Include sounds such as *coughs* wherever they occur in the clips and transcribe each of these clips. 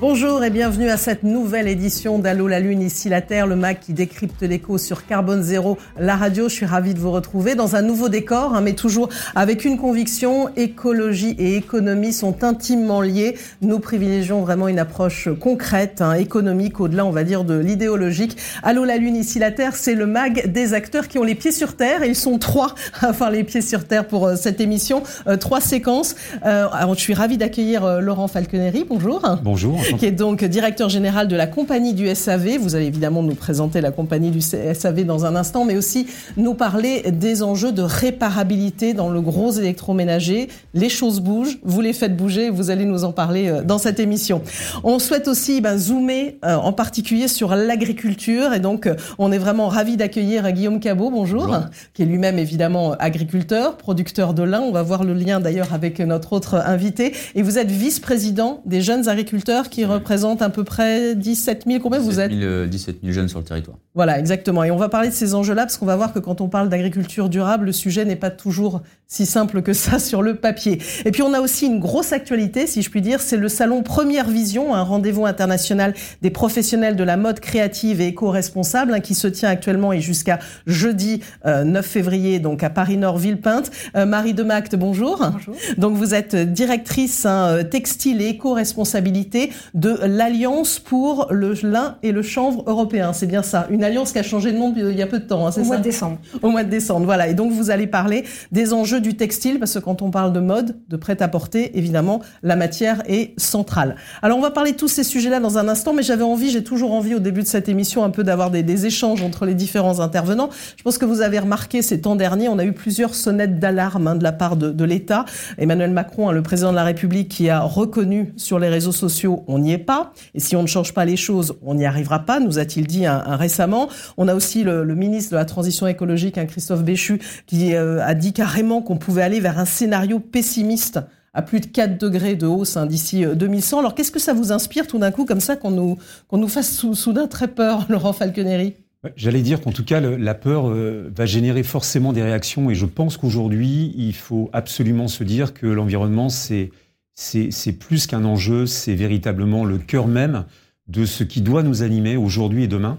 Bonjour et bienvenue à cette nouvelle édition d'Allo la Lune, ici la Terre, le MAC qui décrypte l'écho sur Carbone Zéro, la radio. Je suis ravie de vous retrouver dans un nouveau décor, hein, mais toujours avec une conviction, écologie et économie sont intimement liées. Nous privilégions vraiment une approche concrète, hein, économique, au-delà, on va dire, de l'idéologique. Allô la Lune, ici la Terre, c'est le MAG des acteurs qui ont les pieds sur Terre, et ils sont trois à avoir les pieds sur Terre pour euh, cette émission. Euh, trois séquences. Euh, alors, je suis ravie d'accueillir euh, Laurent Falconeri. Bonjour. Bonjour qui est donc directeur général de la compagnie du SAV. Vous allez évidemment nous présenter la compagnie du SAV dans un instant, mais aussi nous parler des enjeux de réparabilité dans le gros électroménager. Les choses bougent, vous les faites bouger, vous allez nous en parler euh, dans cette émission. On souhaite aussi ben, zoomer euh, en particulier sur l'agriculture et donc euh, on est vraiment ravi d'accueillir Guillaume Cabot, bonjour, bonjour, qui est lui-même évidemment agriculteur, producteur de lin. On va voir le lien d'ailleurs avec notre autre invité. Et vous êtes vice-président des jeunes agriculteurs qui représente à peu près 17 000. Combien vous êtes 17 000 jeunes sur le territoire. Voilà, exactement. Et on va parler de ces enjeux-là parce qu'on va voir que quand on parle d'agriculture durable, le sujet n'est pas toujours si simple que ça *laughs* sur le papier. Et puis on a aussi une grosse actualité, si je puis dire, c'est le salon Première Vision, un rendez-vous international des professionnels de la mode créative et éco-responsable hein, qui se tient actuellement et jusqu'à jeudi 9 euh, février, donc à Paris-Nord, Villepinte. Euh, Marie Demacte, bonjour. Bonjour. Donc vous êtes directrice hein, textile et éco-responsabilité de l'Alliance pour le lin et le chanvre européen. C'est bien ça. Une alliance qui a changé de nom il y a peu de temps, hein, c'est ça Au mois de décembre. Au mois de décembre, voilà. Et donc vous allez parler des enjeux du textile, parce que quand on parle de mode, de prêt-à-porter, évidemment, la matière est centrale. Alors on va parler de tous ces sujets-là dans un instant, mais j'avais envie, j'ai toujours envie au début de cette émission un peu d'avoir des, des, échanges entre les différents intervenants. Je pense que vous avez remarqué ces temps derniers, on a eu plusieurs sonnettes d'alarme hein, de la part de, de l'État. Emmanuel Macron, hein, le président de la République, qui a reconnu sur les réseaux sociaux, on n'y est pas. Et si on ne change pas les choses, on n'y arrivera pas, nous a-t-il dit un, récemment. On a aussi le, ministre de la Transition écologique, un Christophe Béchu, qui euh, a dit carrément qu'on pouvait aller vers un scénario pessimiste à plus de 4 degrés de hausse hein, d'ici 2100. Alors qu'est-ce que ça vous inspire tout d'un coup comme ça qu'on nous, qu'on nous fasse sou, soudain très peur, *laughs* Laurent Falconeri? J'allais dire qu'en tout cas, la peur euh, va générer forcément des réactions et je pense qu'aujourd'hui, il faut absolument se dire que l'environnement, c'est c'est plus qu'un enjeu, c'est véritablement le cœur même de ce qui doit nous animer aujourd'hui et demain,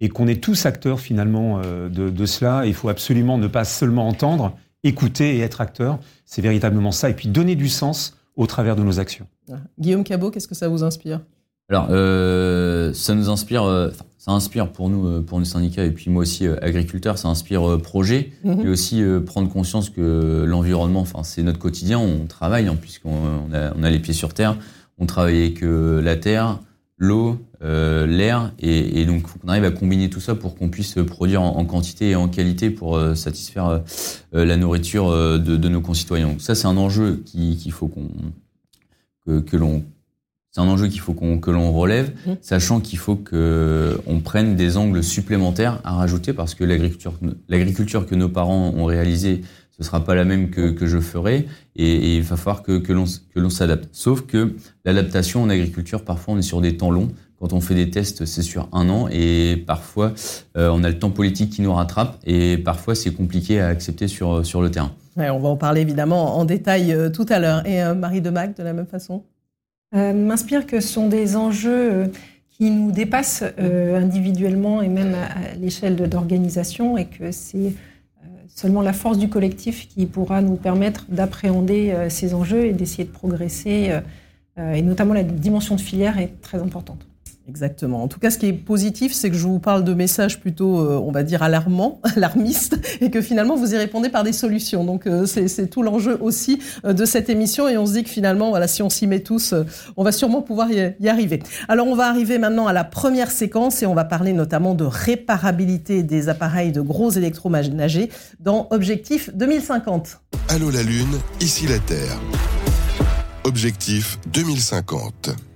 et qu'on est tous acteurs finalement euh, de, de, cela. Il faut absolument ne pas seulement entendre, écouter et être acteur. C'est véritablement ça, et puis donner du sens au travers de nos actions. Guillaume Cabot, qu'est-ce que ça vous inspire? Alors, euh, ça nous inspire. Euh, ça inspire pour nous, euh, pour nos syndicats et puis moi aussi agriculteur, ça inspire projet Mhm. et aussi prendre conscience que l'environnement, enfin c'est notre quotidien, on travaille hein, puisqu'on on a, on a les pieds sur terre, on travaille avec la terre, l'eau, euh, l'air et, et donc faut qu'on arrive à combiner tout ça pour qu'on puisse produire en, en, quantité et en qualité pour euh, satisfaire euh, la nourriture de, de, nos concitoyens. Donc ça c'est un enjeu qu'il qui faut qu'on que, que l'on c'est un enjeu qu'il faut qu'on que l'on relève, mmh. sachant qu'il faut que on prenne des angles supplémentaires à rajouter parce que l'agriculture, que nos parents ont réalisée, ce sera pas la même que, que je ferai, et, et, il va falloir que, que l'on s'adapte. Sauf que l'adaptation en agriculture, parfois, on est sur des temps longs. Quand on fait des tests, c'est sur un an, et parfois, euh, on a le temps politique qui nous rattrape, et parfois, c'est compliqué à accepter sur sur le terrain. Ouais, on va en parler évidemment en détail euh, tout à l'heure. Et euh, Marie Demac, de la même façon? M'inspire que ce sont des enjeux euh, qui nous dépassent euh, individuellement et même à, l'échelle d'organisation et que c'est euh, seulement la force du collectif qui pourra nous permettre d'appréhender euh, ces enjeux et d'essayer de progresser. euh, et notamment la dimension de filière est très importante. Exactement. En tout cas, ce qui est positif, c'est que je vous parle de messages plutôt, euh, on va dire, alarmants, *laughs* alarmistes, et que finalement, vous y répondez par des solutions. Donc, euh, c'est tout l'enjeu aussi euh, de cette émission. Et on se dit que finalement, voilà, si on s'y met tous, on va sûrement pouvoir y, y, arriver. Alors, on va arriver maintenant à la première séquence et on va parler notamment de réparabilité des appareils de gros électroménagers dans Objectif 2050. Allô la Lune, ici la Terre. Objectif 2050.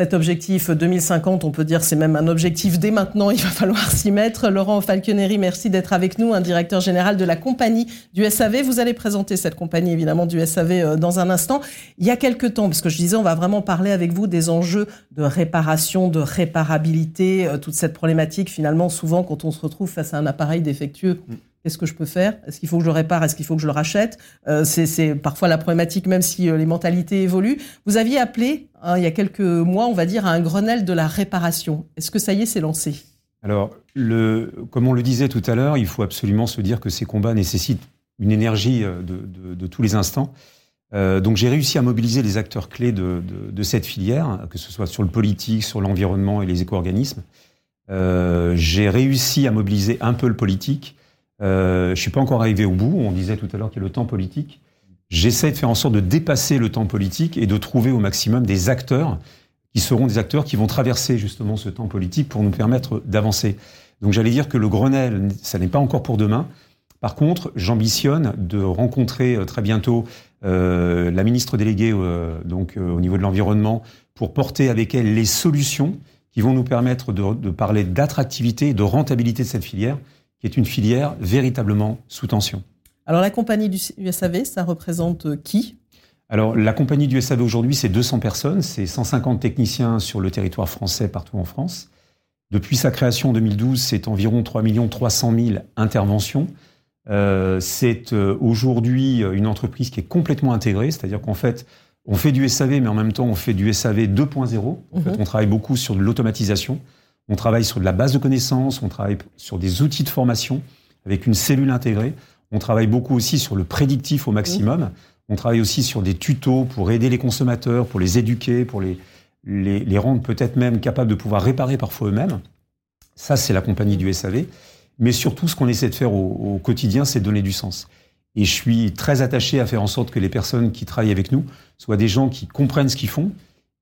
Cet objectif 2050, on peut dire c'est même un objectif dès maintenant, *laughs* il va falloir s'y mettre. Laurent Falconeri, merci d'être avec nous, un directeur général de la compagnie du SAV. Vous allez présenter cette compagnie évidemment du SAV euh, dans un instant. Il y a quelques temps, parce que je disais, on va vraiment parler avec vous des enjeux de réparation, de réparabilité, euh, toute cette problématique finalement souvent quand on se retrouve face à un appareil défectueux. Mm. Qu'est-ce que je peux faire? Est-ce qu'il faut que je le répare? Est-ce qu'il faut que je le rachète? Euh, C'est parfois la problématique, même si euh, les mentalités évoluent. Vous aviez appelé, hein, il y a quelques mois, on va dire, à un Grenelle de la réparation. Est-ce que ça y est, c'est lancé? Alors, comme on le disait tout à l'heure, il faut absolument se dire que ces combats nécessitent une énergie euh, de, tous les instants. Donc j'ai réussi à mobiliser les acteurs clés de, cette filière, que ce soit sur le politique, sur l'environnement et les éco-organismes. J'ai réussi à mobiliser un peu le politique euh, je suis pas encore arrivé au bout. On disait tout à l'heure qu'il y a le temps politique. J'essaie de faire en sorte de dépasser le temps politique et de trouver au maximum des acteurs qui seront des acteurs qui vont traverser justement ce temps politique pour nous permettre d'avancer. Donc j'allais dire que le Grenelle, ça n'est pas encore pour demain. Par contre, j'ambitionne de rencontrer euh, très bientôt euh, la ministre déléguée euh, au niveau de l'environnement pour porter avec elle les solutions qui vont nous permettre de, de parler d'attractivité de rentabilité de cette filière qui est une filière véritablement sous tension. Alors la compagnie du SAV, ça représente euh, qui? Alors, la compagnie du SAV aujourd'hui, c'est 200 personnes, c'est 150 techniciens sur le territoire français partout en France. Depuis sa création en 2012, c'est environ 3 300 000 interventions. Euh, c'est euh, aujourd'hui une entreprise qui est complètement intégrée, c'est-à-dire qu'en fait, on fait du SAV, mais en même temps, on fait du SAV 2.0. En fait, mhm. on travaille beaucoup sur de l'automatisation. On travaille sur de la base de connaissances, on travaille sur des outils de formation avec une cellule intégrée. On travaille beaucoup aussi sur le prédictif au maximum. On travaille aussi sur des tutos pour aider les consommateurs, pour les éduquer, pour les, les, rendre peut-être même capables de pouvoir réparer parfois eux-mêmes. Ça, c'est la compagnie du SAV. Mais surtout, ce qu'on essaie de faire au, au quotidien, c'est donner du sens. Et je suis très attaché à faire en sorte que les personnes qui travaillent avec nous soient des gens qui comprennent ce qu'ils font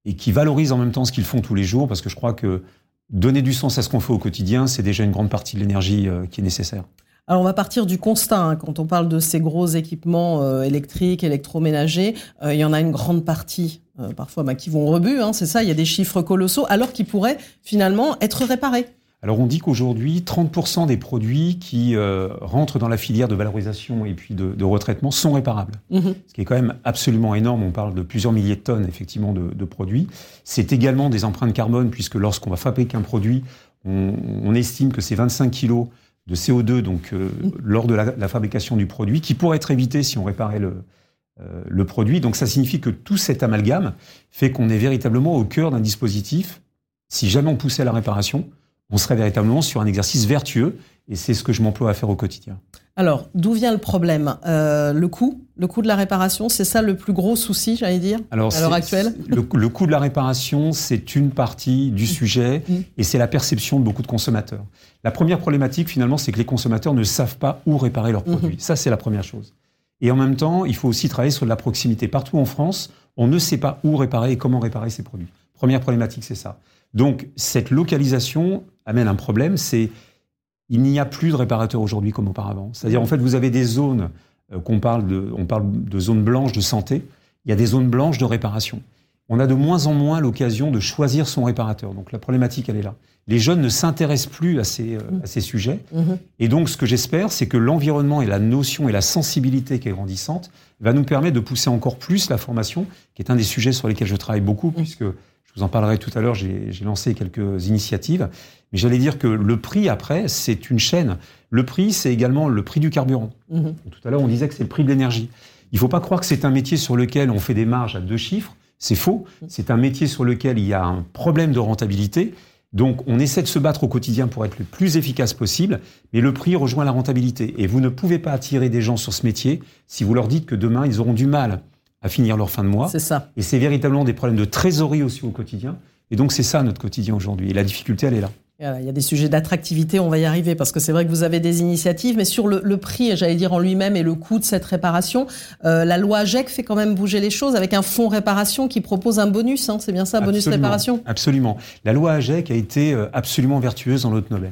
et qui valorisent en même temps ce qu'ils font tous les jours, parce que je crois que donner du sens à ce qu'on fait au quotidien, c'est déjà une grande partie de l'énergie euh, qui est nécessaire. Alors on va partir du constat, hein. quand on parle de ces gros équipements euh, électriques, électroménagers, euh, il y en a une grande partie, parfois bah, qui vont rebut, hein, c'est ça, il y a des chiffres colossaux, alors qu'ils pourraient finalement être réparés. Alors on dit qu'aujourd'hui, 30% des produits qui euh, rentrent dans la filière de valorisation et puis de, de retraitement sont réparables. Mhm. Ce qui est quand même absolument énorme. On parle de plusieurs milliers de tonnes effectivement de, de produits. C'est également des empreintes carbone puisque lorsqu'on va fabriquer un produit, on, on estime que c'est 25 kilos de CO2 donc euh, mhm. lors de la, la, fabrication du produit qui pourrait être évité si on réparait le, euh, le produit. Donc ça signifie que tout cet amalgame fait qu'on est véritablement au cœur d'un dispositif. Si jamais on poussait à la réparation, on serait véritablement sur un exercice vertueux, et c'est ce que je m'emploie à faire au quotidien. Alors, d'où vient le problème? Euh, Le coût? Le coût de la réparation, c'est ça le plus gros souci, j'allais dire, Alors, à l'heure actuelle? le, le, coût de la réparation, c'est une partie du mmh. sujet, mmh. et c'est la perception de beaucoup de consommateurs. La première problématique, finalement, c'est que les consommateurs ne savent pas où réparer leurs mmh. produits. Ça, c'est la première chose. Et en même temps, il faut aussi travailler sur la proximité. Partout en France, on ne sait pas où réparer et comment réparer ces produits. Première problématique, c'est ça. Donc, cette localisation amène un problème, c'est il n'y a plus de réparateurs aujourd'hui comme auparavant. C'est-à-dire, en fait, vous avez des zones euh, qu'on parle de, on parle de zones blanches de santé. Il y a des zones blanches de réparation. On a de moins en moins l'occasion de choisir son réparateur. Donc, la problématique, elle est là. Les jeunes ne s'intéressent plus à ces, euh, à ces sujets. Mmh. Et donc, ce que j'espère, c'est que l'environnement et la notion et la sensibilité qui est grandissante va nous permettre de pousser encore plus la formation, qui est un des sujets sur lesquels je travaille beaucoup, mmh. puisque je vous en parlerai tout à l'heure, j'ai lancé quelques initiatives. Mais j'allais dire que le prix, après, c'est une chaîne. Le prix, c'est également le prix du carburant. Mhm. Tout à l'heure, on disait que c'est le prix de l'énergie. Il ne faut pas croire que c'est un métier sur lequel on fait des marges à deux chiffres. C'est faux. Mhm. C'est un métier sur lequel il y a un problème de rentabilité. Donc, on essaie de se battre au quotidien pour être le plus efficace possible, mais le prix rejoint la rentabilité. Et vous ne pouvez pas attirer des gens sur ce métier si vous leur dites que demain, ils auront du mal à finir leur fin de mois. C'est ça. Et c'est véritablement des problèmes de trésorerie aussi au quotidien. Et donc c'est ça notre quotidien aujourd'hui. Et la difficulté, elle est là. Il y a des sujets d'attractivité, on va y arriver, parce que c'est vrai que vous avez des initiatives, mais sur le, prix, j'allais dire en lui-même, et le coût de cette réparation, euh, la loi AGEC fait quand même bouger les choses avec un fonds réparation qui propose un bonus, hein, c'est bien ça, bonus réparation? Absolument. La loi AGEC a été euh, absolument vertueuse dans l'autre Nobel.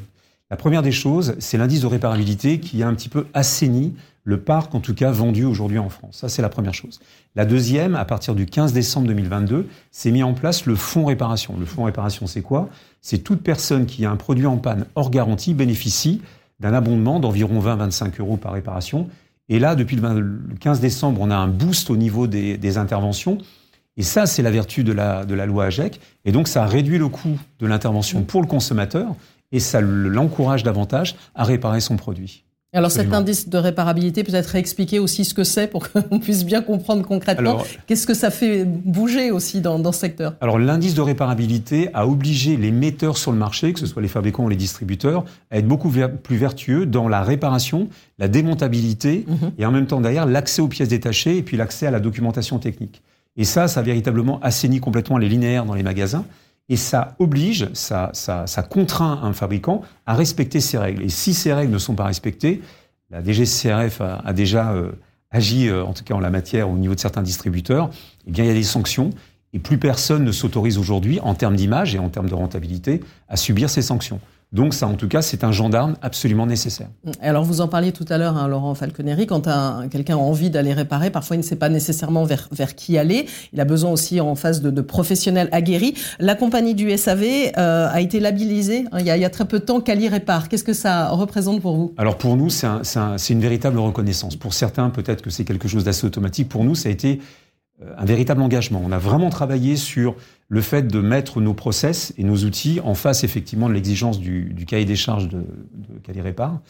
La première des choses, c'est l'indice de réparabilité qui a un petit peu assaini le parc, en tout cas vendu aujourd'hui en France. Ça, c'est la première chose. La deuxième, à partir du 15 décembre 2022, s'est mis en place le fonds réparation. Le fonds réparation, c'est quoi? C'est toute personne qui a un produit en panne hors garantie bénéficie d'un abondement d'environ 20-25 euros par réparation. Et là, depuis le 15 décembre, on a un boost au niveau des, interventions. Et ça, c'est la vertu de la, de la loi AGEC. Et donc, ça réduit le coût de l'intervention pour le consommateur et ça l'encourage davantage à réparer son produit. Alors cet indice de réparabilité, peut-être réexpliquer aussi ce que c'est pour qu'on *laughs* puisse bien comprendre concrètement. Qu'est-ce que ça fait bouger aussi dans, dans ce secteur Alors l'indice de réparabilité a obligé les metteurs sur le marché, que ce soit les fabricants ou les distributeurs, à être beaucoup plus vertueux dans la réparation, la démontabilité mhm. et en même temps derrière l'accès aux pièces détachées et puis l'accès à la documentation technique. Et ça, ça a véritablement assaini complètement les linéaires dans les magasins et ça oblige, ça, ça, ça, contraint un fabricant à respecter ces règles. Et si ces règles ne sont pas respectées, la DGCRF a, a déjà euh, agi, euh, en tout cas en la matière, au niveau de certains distributeurs, eh bien il y a des sanctions. Et plus personne ne s'autorise aujourd'hui, en termes d'image et en termes de rentabilité, à subir ces sanctions. Donc ça, en tout cas, c'est un gendarme absolument nécessaire. Alors vous en parliez tout à l'heure, hein, Laurent Falconeri, quand quelqu'un a envie d'aller réparer, parfois il ne sait pas nécessairement vers, vers qui aller. Il a besoin aussi en face de, de professionnels aguerris. La compagnie du SAV euh, a été labellisée hein, il, y a, il, y a, très peu de temps. Cali répare. Qu'est-ce que ça représente pour vous? Alors pour nous, c'est un, un, une véritable reconnaissance. Pour certains, peut-être que c'est quelque chose d'assez automatique. Pour nous, ça a été euh, un véritable engagement. On a vraiment travaillé sur le fait de mettre nos process et nos outils en face effectivement de l'exigence du, du, cahier des charges de, de Calirépar.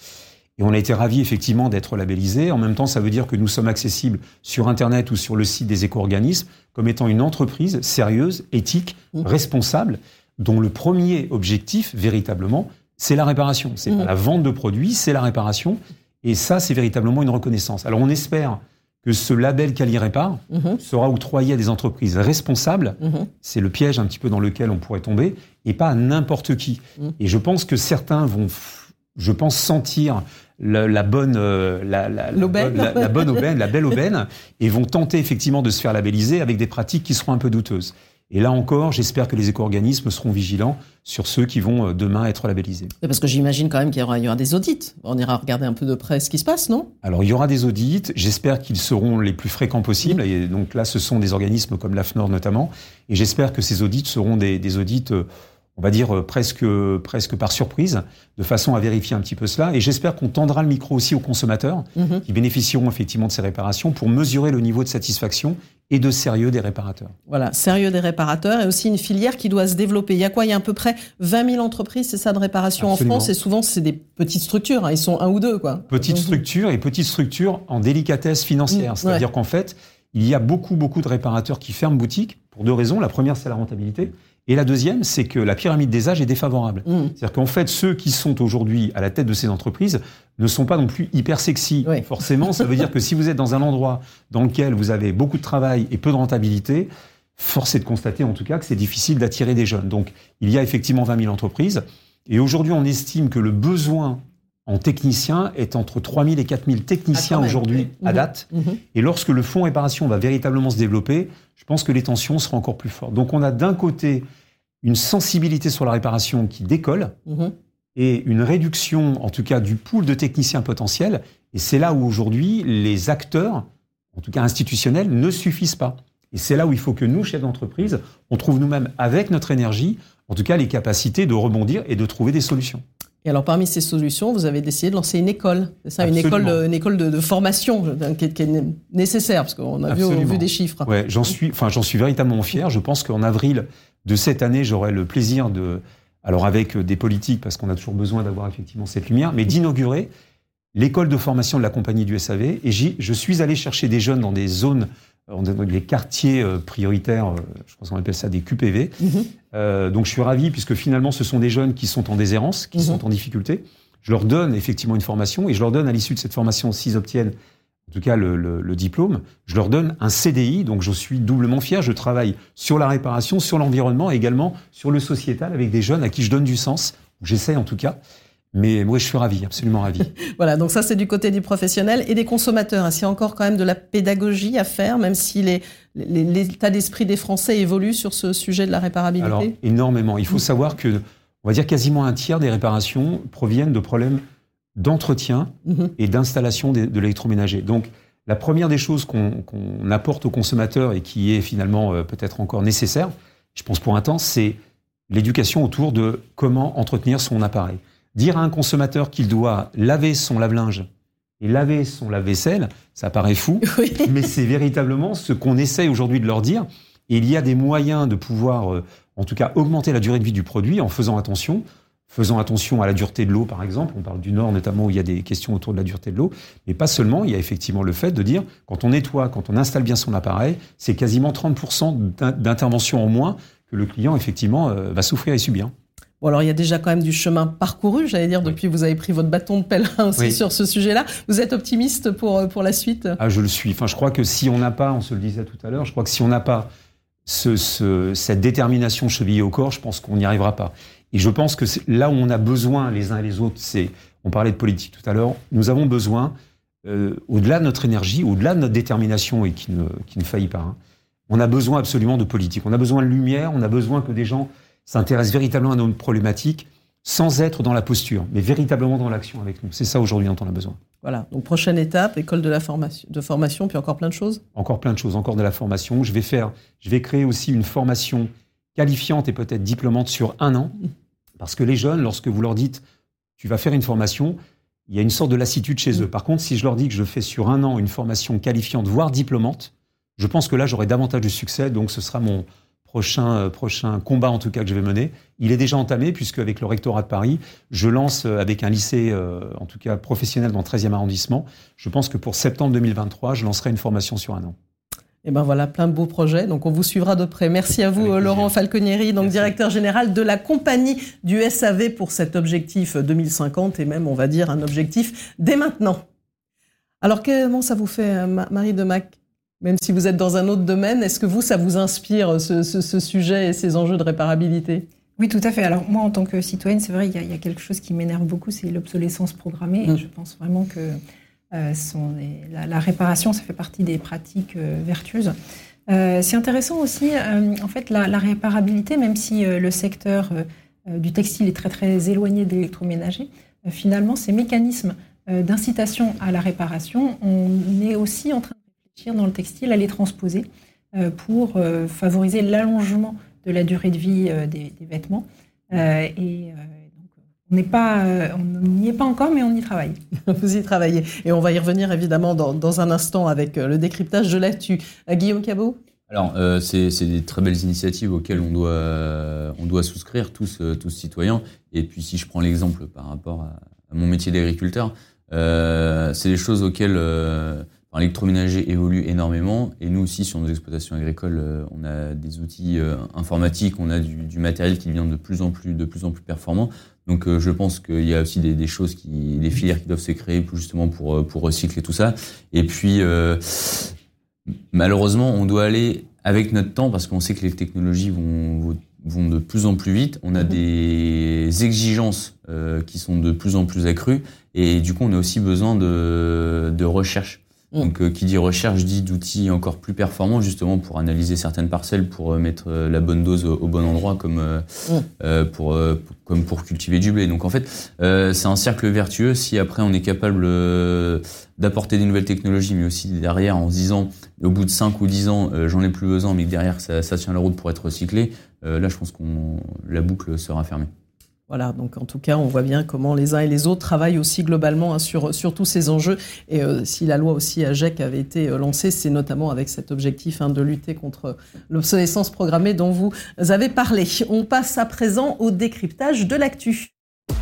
Et on a été ravis effectivement d'être labellisé. En même temps, ça veut dire que nous sommes accessibles sur Internet ou sur le site des éco-organismes comme étant une entreprise sérieuse, éthique, mmh. responsable, dont le premier objectif, véritablement, c'est la réparation. C'est mmh. pas la vente de produits, c'est la réparation. Et ça, c'est véritablement une reconnaissance. Alors on espère que ce label Cali Répare mhm. sera octroyé à des entreprises responsables. Mhm. C'est le piège un petit peu dans lequel on pourrait tomber, et pas à n'importe qui. Mhm. Et je pense que certains vont, je pense, sentir la, bonne, euh, la, la, la, bonne *laughs* aubaine, la belle aubaine, et vont tenter effectivement de se faire labelliser avec des pratiques qui seront un peu douteuses. Et là encore, j'espère que les éco-organismes seront vigilants sur ceux qui vont euh, demain être labellisés. Parce que j'imagine quand même qu'il y, aura, des audits. On ira regarder un peu de près ce qui se passe, non? Alors il y aura des audits. J'espère qu'ils seront les plus fréquents possibles. Et donc là, ce sont des organismes comme l'AFNOR notamment. Et j'espère que ces audits seront des, des audits euh, on va dire euh, presque presque par surprise, de façon à vérifier un petit peu cela. Et j'espère qu'on tendra le micro aussi aux consommateurs mhm. qui bénéficieront effectivement de ces réparations pour mesurer le niveau de satisfaction et de sérieux des réparateurs. Voilà, sérieux des réparateurs et aussi une filière qui doit se développer. Il y a quoi? Il y a à peu près 20 000 entreprises, c'est ça, de réparation en France? Et souvent c'est des petites structures, hein. ils sont un ou deux quoi. Petites structures et petites structures en délicatesse financière, mmh, c'est-à-dire qu'en fait, il y a beaucoup beaucoup de réparateurs qui ferment boutique pour deux raisons. La première, c'est la rentabilité. Et la deuxième, c'est que la pyramide des âges est défavorable. Mmh. C'est-à-dire qu'en fait, ceux qui sont aujourd'hui à la tête de ces entreprises ne sont pas non plus hyper sexy. Forcément, ça veut dire que si vous êtes dans un endroit dans lequel vous avez beaucoup de travail et peu de rentabilité, force est de constater en tout cas que c'est difficile d'attirer des jeunes. Donc, il y a effectivement 20 000 entreprises. Et aujourd'hui, on estime que le besoin en techniciens est entre 3 000 et 4 000 techniciens ah, aujourd'hui à mmh. date. Mmh. Et lorsque le fonds réparation va véritablement se développer, je pense que les tensions seront encore plus fortes. Donc on a d'un côté une sensibilité sur la réparation qui décolle mhm. et une réduction, en tout cas, du pool de techniciens potentiels. Et c'est là où aujourd'hui les acteurs, en tout cas institutionnels, ne suffisent pas. Et c'est là où il faut que nous, chefs d'entreprise, on trouve nous-mêmes, avec notre énergie, en tout cas, les capacités de rebondir et de trouver des solutions. Et alors, parmi ces solutions, vous avez décidé de lancer une école. C'est ça, une école, une école de, formation qui est, nécessaire, parce qu'on a vu, des chiffres. Ouais, j'en suis, enfin, j'en suis véritablement fier. Je pense qu'en avril de cette année, j'aurai le plaisir de, alors avec des politiques, parce qu'on a toujours besoin d'avoir effectivement cette lumière, mais d'inaugurer l'école de formation de la compagnie du SAV. Et je suis allé chercher des jeunes dans des zones les quartiers euh, prioritaires, euh, je crois qu'on appelle ça des QPV. Mhm. Euh, donc je suis ravi puisque finalement ce sont des jeunes qui sont en déshérence, qui mhm. sont en difficulté. Je leur donne effectivement une formation et je leur donne à l'issue de cette formation, s'ils obtiennent en tout cas le, le, le, diplôme, je leur donne un CDI, donc je suis doublement fier. Je travaille sur la réparation, sur l'environnement et également sur le sociétal avec des jeunes à qui je donne du sens, j'essaie en tout cas. Mais moi, je suis ravi, absolument ravi. *laughs* voilà, donc ça, c'est du côté du professionnel et des consommateurs. Est-ce qu'il y a encore quand même de la pédagogie à faire, même si l'état d'esprit des Français évolue sur ce sujet de la réparabilité Alors, énormément. Il faut savoir que on va dire quasiment un tiers des réparations proviennent de problèmes d'entretien Mhm. et d'installation de, de l'électroménager. Donc, la première des choses qu'on qu'on apporte aux consommateurs et qui est finalement euh, peut-être encore nécessaire, je pense pour un temps, c'est l'éducation autour de comment entretenir son appareil. Dire à un consommateur qu'il doit laver son lave-linge et laver son lave-vaisselle, ça paraît fou, *laughs* Oui. mais c'est véritablement ce qu'on essaye aujourd'hui de leur dire. Et il y a des moyens de pouvoir, euh, en tout cas, augmenter la durée de vie du produit en faisant attention. Faisant attention à la dureté de l'eau, par exemple. On parle du Nord, notamment, où il y a des questions autour de la dureté de l'eau. Mais pas seulement, il y a effectivement le fait de dire, quand on nettoie, quand on installe bien son appareil, c'est quasiment 30% d'in- d'intervention en moins que le client, effectivement, euh, va souffrir et subir. Bon, alors il y a déjà quand même du chemin parcouru, j'allais dire, depuis que vous avez pris votre bâton de pèlerin aussi Oui. sur ce sujet-là. Vous êtes optimiste pour, euh, pour la suite? Ah, je le suis. Enfin, je crois que si on n'a pas, on se le disait tout à l'heure, je crois que si on n'a pas ce, ce- cette détermination chevillée au corps, je pense qu'on n'y arrivera pas. Et je pense que là où on a besoin les uns et les autres, c'est, on parlait de politique tout à l'heure, nous avons besoin, euh, au-delà de notre énergie, au-delà de notre détermination et qui ne, qui ne faillit pas, hein, on a besoin absolument de politique. On a besoin de lumière, on a besoin que des gens s'intéressent véritablement à nos problématiques sans être dans la posture, mais véritablement dans l'action avec nous. C'est ça aujourd'hui dont on a besoin. Voilà, donc prochaine étape, école de la formation, de formation, puis encore plein de choses. encore plein de choses, encore de la formation. Je vais faire, je vais créer aussi une formation qualifiante et peut-être diplômante sur un an, parce que les jeunes, lorsque vous leur dites, tu vas faire une formation, il y a une sorte de lassitude chez eux. Par contre, si je leur dis que je fais sur un an une formation qualifiante, voire diplômante, je pense que là, j'aurai davantage de succès, donc ce sera mon prochain, euh, prochain combat, en tout cas, que je vais mener. Il est déjà entamé, puisque avec le rectorat de Paris, je lance euh, avec un lycée, euh, en tout cas professionnel dans le 13e arrondissement, je pense que pour septembre 2023, je lancerai une formation sur un an. Et ben voilà, plein de beaux projets. Donc on vous suivra de près. Merci à vous, Avec plaisir. Laurent Falconieri, donc Merci. directeur général de la compagnie du SAV pour cet objectif 2050 et même, on va dire, un objectif dès maintenant. Alors comment ça vous fait, Ma- Marie de Mac Même si vous êtes dans un autre domaine, est-ce que vous, ça vous inspire ce, ce- ce sujet et ces enjeux de réparabilité? Oui, tout à fait. Alors moi, en tant que citoyenne, c'est vrai, il y, a- il y a quelque chose qui m'énerve beaucoup, c'est l'obsolescence programmée. Mm. Et je pense vraiment que euh, sont les- la, la réparation, ça fait partie des pratiques euh, vertueuses. Euh, c'est intéressant aussi, en fait, la, la réparabilité, même si le secteur du textile est très très éloigné de l'électroménager, finalement, ces mécanismes d'incitation à la réparation, on est aussi en train réfléchir dans le textile à les transposer euh, pour euh, favoriser l'allongement de la durée de vie euh, des, des vêtements. Euh, et euh, donc, on n'est pas, euh, on n'y est pas encore, mais on y travaille. *laughs* Vous y travaillez. Et on va y revenir évidemment dans, dans un instant avec le décryptage de l'actu. Guillaume Cabot Alors, euh, c'est des très belles initiatives auxquelles on doit, euh, on doit souscrire tous, euh, tous citoyens. Et puis, si je prends l'exemple par rapport à, à mon métier d'agriculteur, euh, c'est des choses auxquelles euh, l'électroménager évolue énormément. Et nous aussi, sur nos exploitations agricoles, euh, on a des outils euh, informatiques, on a du, du matériel qui devient de plus en plus, de plus en plus performant. Donc, euh, je pense qu'il y a aussi des, des choses, qui, des filières qui doivent se créer justement pour, pour recycler tout ça. Et puis, euh, malheureusement, on doit aller avec notre temps parce qu'on sait que les technologies vont, vont de plus en plus vite. On a Mhm. des exigences euh, qui sont de plus en plus accrues et du coup, on a aussi besoin de, de recherche. Mhm. Donc, euh, qui dit recherche dit d'outils encore plus performants justement pour analyser certaines parcelles, pour euh, mettre euh, la bonne dose au, au bon endroit, comme euh, pour, euh, comme pour cultiver du blé. Donc en fait, euh, c'est un cercle vertueux. Si après on est capable euh, d'apporter des nouvelles technologies, mais aussi derrière en se disant au bout de 5 ou 10 ans, euh, j'en ai plus besoin, mais que derrière ça, ça tient la route pour être recyclé, euh, là je pense qu'on la boucle sera fermée. Voilà, donc en tout cas, on voit bien comment les uns et les autres travaillent aussi globalement hein, sur, tous ces enjeux. Et euh, si la loi aussi AGEC avait été euh, lancée, c'est notamment avec cet objectif hein, de lutter contre l'obsolescence programmée dont vous avez parlé. On passe à présent au décryptage de l'actu.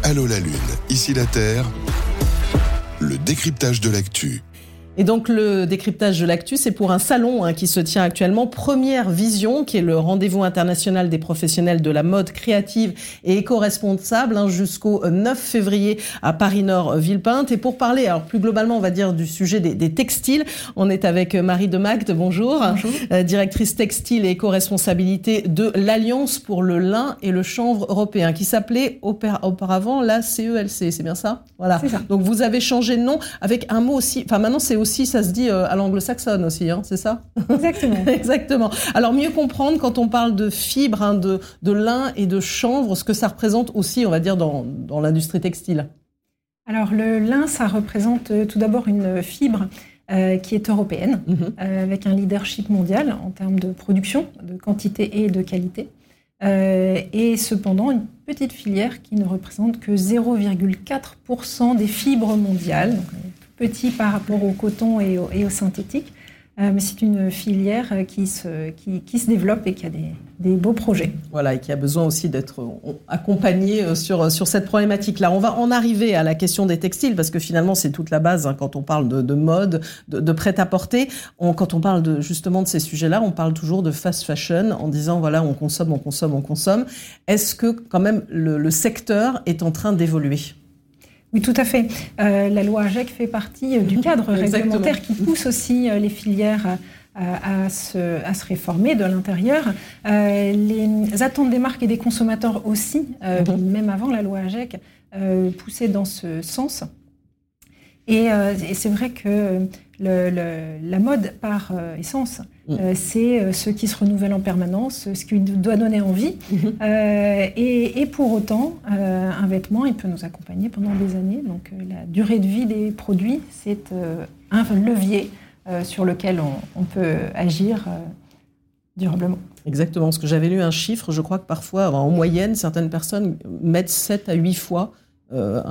Allô la Lune, ici la Terre. Le décryptage de l'actu. Et donc le décryptage de l'actu, c'est pour un salon hein, qui se tient actuellement, Première Vision, qui est le rendez-vous international des professionnels de la mode créative et éco-responsable hein, jusqu'au 9 février à Paris-Nord, Villepinte. Et pour parler, alors plus globalement, on va dire du sujet des, des textiles, on est avec Marie de Magde, bonjour, Bonjour. Euh, directrice textile et éco-responsabilité de l'Alliance pour le lin et le chanvre européen, qui s'appelait aupa- auparavant la CELC, c'est bien ça? Voilà. C'est ça. Donc vous avez changé de nom avec un mot aussi, enfin maintenant c'est aussi, ça se dit à l'anglo-saxonne aussi, hein, c'est ça Exactement. *laughs* Exactement. Alors mieux comprendre quand on parle de fibres, hein, de, de lin et de chanvre, ce que ça représente aussi, on va dire, dans, dans l'industrie textile. Alors le lin, ça représente tout d'abord une fibre euh, qui est européenne, mhm. euh, avec un leadership mondial en termes de production, de quantité et de qualité. Euh, et cependant, une petite filière qui ne représente que 0,4% des fibres mondiales, donc petit par rapport au coton et au, et synthétique. Euh, mais c'est une filière qui se, qui, se développe et qui a des, des, beaux projets. Voilà, et qui a besoin aussi d'être accompagnée euh, sur, sur cette problématique-là. On va en arriver à la question des textiles, parce que finalement, c'est toute la base hein, quand on parle de, de mode, de, prêt-à-porter. quand on parle justement de ces sujets-là, on parle toujours de fast fashion en disant, voilà, on consomme, on consomme, on consomme. Est-ce que quand même le secteur est en train d'évoluer? Oui, tout à fait. Euh, la loi AGEC fait partie euh, du *laughs* cadre réglementaire qui pousse aussi euh, les filières à, se, à, se, réformer de l'intérieur. les attentes des marques et des consommateurs aussi, mhm. même avant la loi AGEC, poussaient dans ce sens. Et, et c'est vrai que le, la mode par euh, essence, mm. euh, c'est euh, ce qui se renouvelle en permanence, ce qui doit donner envie. Mm-hmm. Et, et, pour autant, un vêtement, il peut nous accompagner pendant des années. Donc la durée de vie des produits, c'est un levier sur lequel on, on peut agir durablement. Exactement, parce que j'avais lu un chiffre, je crois que parfois, en moyenne, certaines personnes mettent 7 à 8 fois euh,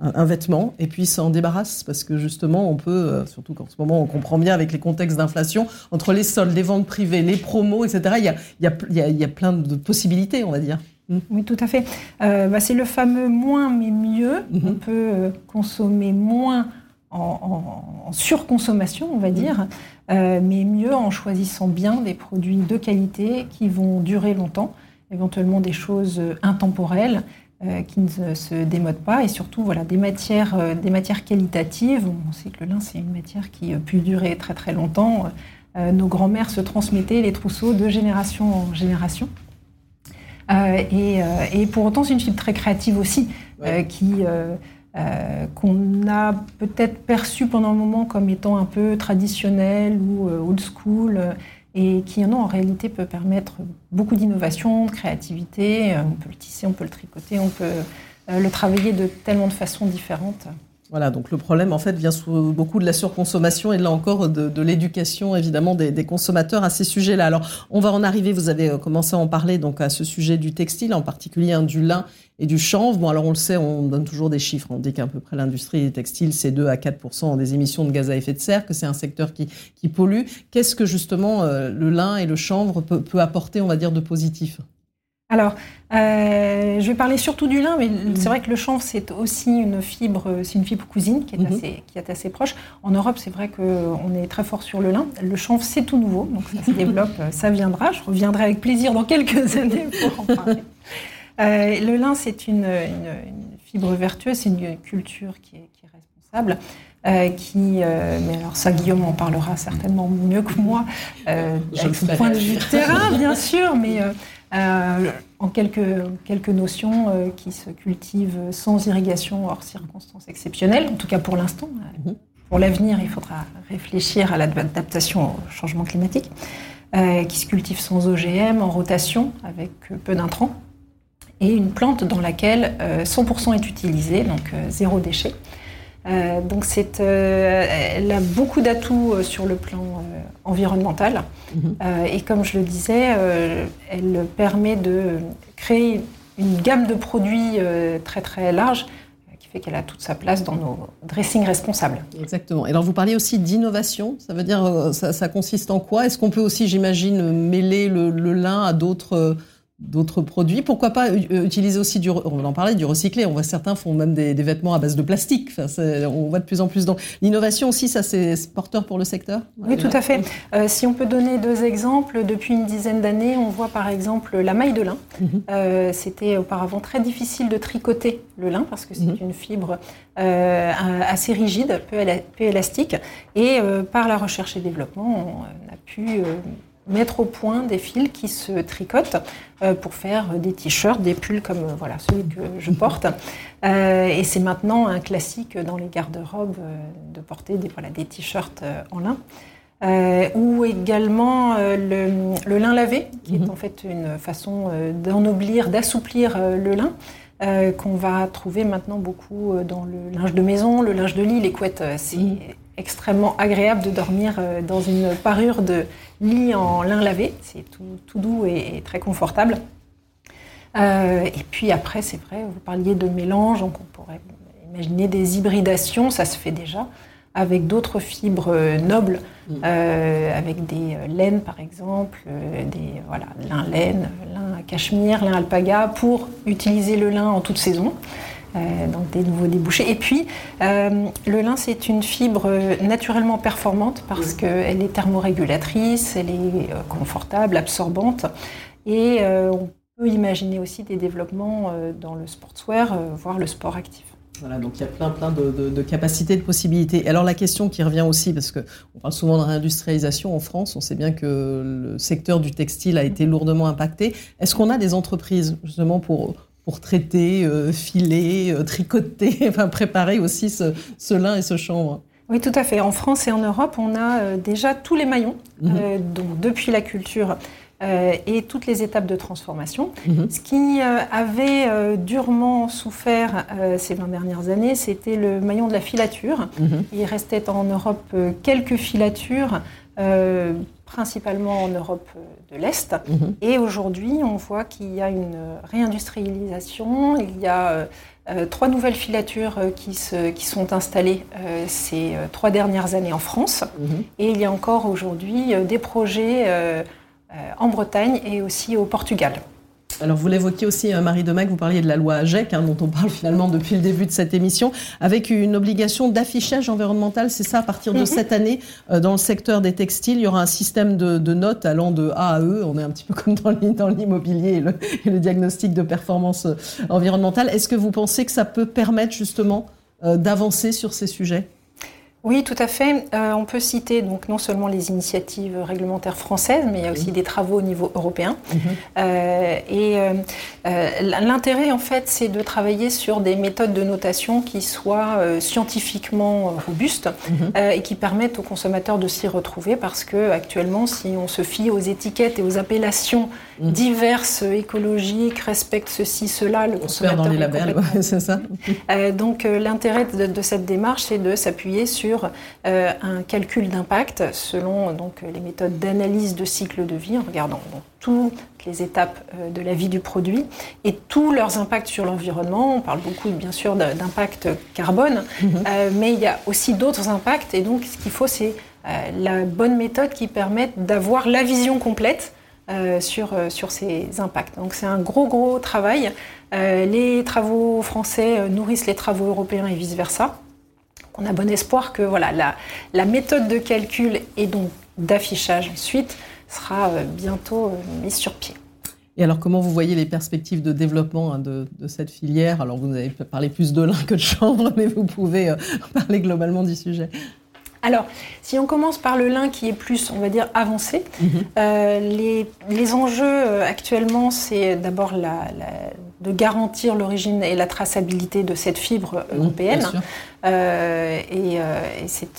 un, vêtement et puis s'en débarrasse parce que justement on peut, euh, surtout qu'en ce moment on comprend bien avec les contextes d'inflation, entre les soldes, les ventes privées, les promos, etc., il y a, il y a, il y a, plein de possibilités, on va dire. Mm. Oui, tout à fait. Euh, bah, c'est le fameux moins mais mieux. Mm-hmm. On peut consommer moins en, surconsommation, on va dire, mais mieux en choisissant bien des produits de qualité qui vont durer longtemps, éventuellement des choses intemporelles euh, qui ne se démodent pas et surtout voilà, des, matières, euh, des matières qualitatives. On sait que le lin, c'est une matière qui peut durer très très longtemps. Euh, nos grands-mères se transmettaient les trousseaux de génération en génération. Et, et, pour autant, c'est une fibre très créative aussi, qui qu'on a peut-être perçue pendant un moment comme étant un peu traditionnelle ou old school et qui en réalité peut permettre beaucoup d'innovation, de créativité. Euh, on peut le tisser, on peut le tricoter, on peut euh, le travailler de tellement de façons différentes. Voilà, donc le problème en fait vient sous beaucoup de la surconsommation et là encore de, l'éducation évidemment des, consommateurs à ces sujets-là. Alors on va en arriver, vous avez euh, commencé à en parler donc à ce sujet du textile, en particulier hein, du lin et du chanvre. Bon alors on le sait, on donne toujours des chiffres, on dit qu'à peu près l'industrie des textiles c'est 2 à 4% des émissions de gaz à effet de serre, que c'est un secteur qui, qui pollue. Qu'est-ce que justement euh, le lin et le chanvre peut, peut apporter, on va dire, de positif? Alors, euh, je vais parler surtout du lin, mais c'est vrai que le chanvre, c'est aussi une fibre, c'est une fibre cousine qui est, mhm. assez, qui est assez proche. En Europe, c'est vrai qu'on est très fort sur le lin. Le chanvre, c'est tout nouveau, donc ça se développe, *laughs* ça viendra. Je reviendrai avec plaisir dans quelques années pour en parler. Euh, le lin, c'est une, fibre vertueuse, c'est une culture qui est, qui est responsable. Euh, qui, mais alors ça Guillaume en parlera certainement mieux que moi, euh, avec son point de vue terrain bien sûr, mais euh, en quelques, quelques notions euh, qui se cultivent sans irrigation hors circonstances exceptionnelles, en tout cas pour l'instant. Mhm. Pour l'avenir, il faudra réfléchir à l'adaptation au changement climatique, euh, qui se cultive sans OGM, en rotation, avec peu d'intrants, et une plante dans laquelle 100% est utilisé, donc zéro déchet. Euh, donc c'est, euh, elle a beaucoup d'atouts euh, sur le plan environnemental. Mhm. et comme je le disais, elle permet de créer une gamme de produits très très large qui fait qu'elle a toute sa place dans nos dressings responsables. Exactement. Et alors vous parliez aussi d'innovation, ça veut dire, ça, consiste en quoi? Est-ce qu'on peut aussi, j'imagine, mêler le, le lin à d'autres d'autres produits. Pourquoi pas euh, utiliser aussi du, on en parlait, du recyclé. On voit certains font même des, vêtements à base de plastique. Enfin, on voit de plus en plus. Donc l'innovation aussi, ça c'est porteur pour le secteur. Oui, tout à fait. Euh, si on peut donner deux exemples, depuis une dizaine d'années, on voit par exemple la maille de lin. Mhm. Euh, c'était auparavant très difficile de tricoter le lin parce que c'est mhm. une fibre assez rigide, peu, élastique. Et par la recherche et développement, on a pu mettre au point des fils qui se tricotent pour faire des t-shirts, des pulls comme voilà celui que je porte. et c'est maintenant un classique dans les garde-robes de porter des, voilà, des t-shirts en lin. ou également le, lin lavé, qui est mhm. en fait une façon d'ennoblir, d'assouplir le lin. Euh, qu'on va trouver maintenant beaucoup euh, dans le linge de maison, le linge de lit, les couettes. Euh, c'est mm. extrêmement agréable de dormir dans une parure de lit en lin lavé. C'est tout, doux et, très confortable. et puis après, c'est vrai, vous parliez de mélange, donc on pourrait imaginer des hybridations, ça se fait déjà avec d'autres fibres nobles, mm. avec des laines par exemple, des voilà, lin laine, lin cachemire, lin alpaga, pour utiliser le lin en toute saison. Donc des nouveaux débouchés. Et puis, le lin, c'est une fibre naturellement performante parce qu'elle est thermorégulatrice, elle est confortable, absorbante. Et on peut imaginer aussi des développements dans le sportswear, voire le sport actif. Voilà, donc il y a plein, plein de, capacités, de possibilités. Alors la question qui revient aussi, parce qu'on parle souvent de réindustrialisation en France, on sait bien que le secteur du textile a été lourdement impacté. Est-ce qu'on a des entreprises justement pour, pour traiter, euh, filer, euh, tricoter, *laughs* enfin préparer aussi ce, lin et ce chanvre oui, tout à fait. En France et en Europe, on a euh, déjà tous les maillons, mmh. donc depuis la culture euh, et toutes les étapes de transformation. Mhm. Ce qui euh, avait euh, durement souffert ces 20 dernières années, c'était le maillon de la filature. Mhm. Il restait en Europe quelques filatures, principalement en Europe de l'Est. Mhm. Et aujourd'hui, on voit qu'il y a une réindustrialisation. Il y a trois nouvelles filatures qui, se, qui sont installées ces trois dernières années en France. Et il y a encore aujourd'hui des projets euh, en Bretagne et aussi au Portugal. Alors vous l'évoquiez aussi, euh, Marie Demac, vous parliez de la loi AGEC, hein, dont on parle *laughs* finalement depuis le début de cette émission, avec une obligation d'affichage environnemental, c'est ça, à partir de mhm. cette année, euh, dans le secteur des textiles, il y aura un système de, notes allant de A à E, on est un petit peu comme dans l'immobilier *laughs* et, le, diagnostic de performance environnementale. Est-ce que vous pensez que ça peut permettre justement d'avancer sur ces sujets? Oui, tout à fait. Euh, on peut citer donc non seulement les initiatives réglementaires françaises, mais il y a aussi des travaux au niveau européen. Mhm. Euh, et euh, l'intérêt, en fait, c'est de travailler sur des méthodes de notation qui soient scientifiquement robustes mhm. et qui permettent aux consommateurs de s'y retrouver, parce que actuellement, si on se fie aux étiquettes et aux appellations. Diverses, écologiques, respectent ceci, cela, le consommateur dans les labels, c'est ça. *laughs* donc l'intérêt de, de, cette démarche, c'est de s'appuyer sur euh, un calcul d'impact selon donc, les méthodes d'analyse de cycle de vie en regardant toutes les étapes euh, de la vie du produit et tous leurs impacts sur l'environnement. On parle beaucoup bien sûr d'impact carbone, *laughs* mhm. euh, mais il y a aussi d'autres impacts et donc ce qu'il faut c'est la bonne méthode qui permette d'avoir la vision complète sur, sur ces impacts. Donc c'est un gros gros travail. les travaux français nourrissent les travaux européens et vice-versa on a bon espoir que voilà, la, méthode de calcul et donc d'affichage ensuite sera euh, bientôt euh, mise sur pied. Et alors, comment vous voyez les perspectives de développement hein, de, cette filière? Alors, vous avez parlé plus de lin que de chanvre, *laughs* mais vous pouvez euh, *laughs* parler globalement du sujet. Alors, si on commence par le lin qui est plus, on va dire, avancé, mhm. les, enjeux actuellement, c'est d'abord de garantir l'origine et la traçabilité de cette fibre européenne. Euh, et, euh,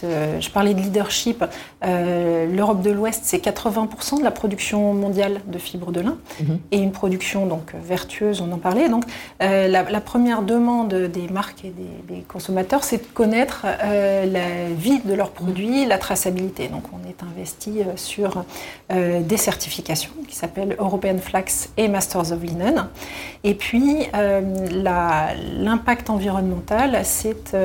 euh, je parlais de leadership. L'Europe de l'Ouest, c'est 80% de la production mondiale de fibres de lin mhm. et une production donc vertueuse. On en parlait. Donc, la, première demande des marques et des, consommateurs, c'est de connaître la vie de leurs produits, la traçabilité. Donc, on est investi sur des certifications qui s'appellent European Flax et Masters of Linen. Et puis, l'impact environnemental, c'est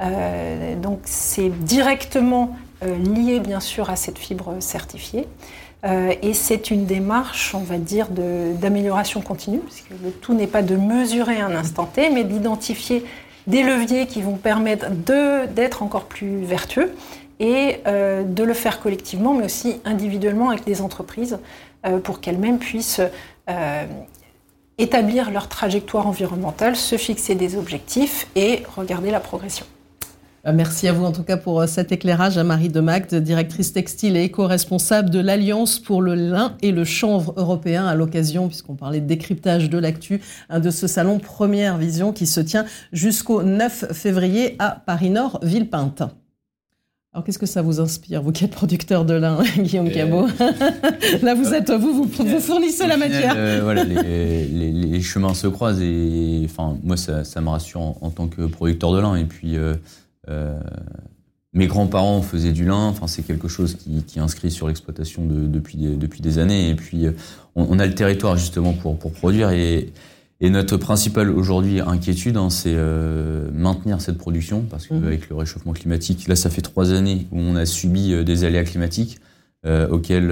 euh, donc c'est directement euh, lié bien sûr à cette fibre certifiée. Euh, et c'est une démarche, on va dire, d'amélioration continue, parce que le tout n'est pas de mesurer un instant T, mais d'identifier des leviers qui vont permettre d'être encore plus vertueux et de le faire collectivement, mais aussi individuellement avec des entreprises pour qu'elles-mêmes puissent établir leur trajectoire environnementale, se fixer des objectifs et regarder la progression. Euh, merci à vous en tout cas pour euh, cet éclairage à Marie de Magde, directrice textile et éco-responsable de l'Alliance pour le lin et le chanvre européen à l'occasion, puisqu'on parlait de décryptage de l'actu, de ce salon Première Vision qui se tient jusqu'au 9 février à Paris-Nord, Villepinte. Alors qu'est-ce que ça vous inspire, vous qui êtes producteur de lin, *laughs* Guillaume Cabot *laughs* Là, vous êtes, vous, vous, fournissez la matière. Euh, voilà, les, chemins se croisent et enfin, moi, ça, me rassure en, tant que producteur de lin. Et puis, euh, mes grands-parents faisaient du lin, enfin, c'est quelque chose qui, qui, est inscrit sur l'exploitation de, depuis, des, depuis des années. Et puis, euh, on, a le territoire justement pour, pour produire. Et, et notre principale aujourd'hui inquiétude, hein, c'est euh, maintenir cette production, parce qu'avec mhm. le réchauffement climatique, là, ça fait trois années où on a subi des aléas climatiques. Euh, auquel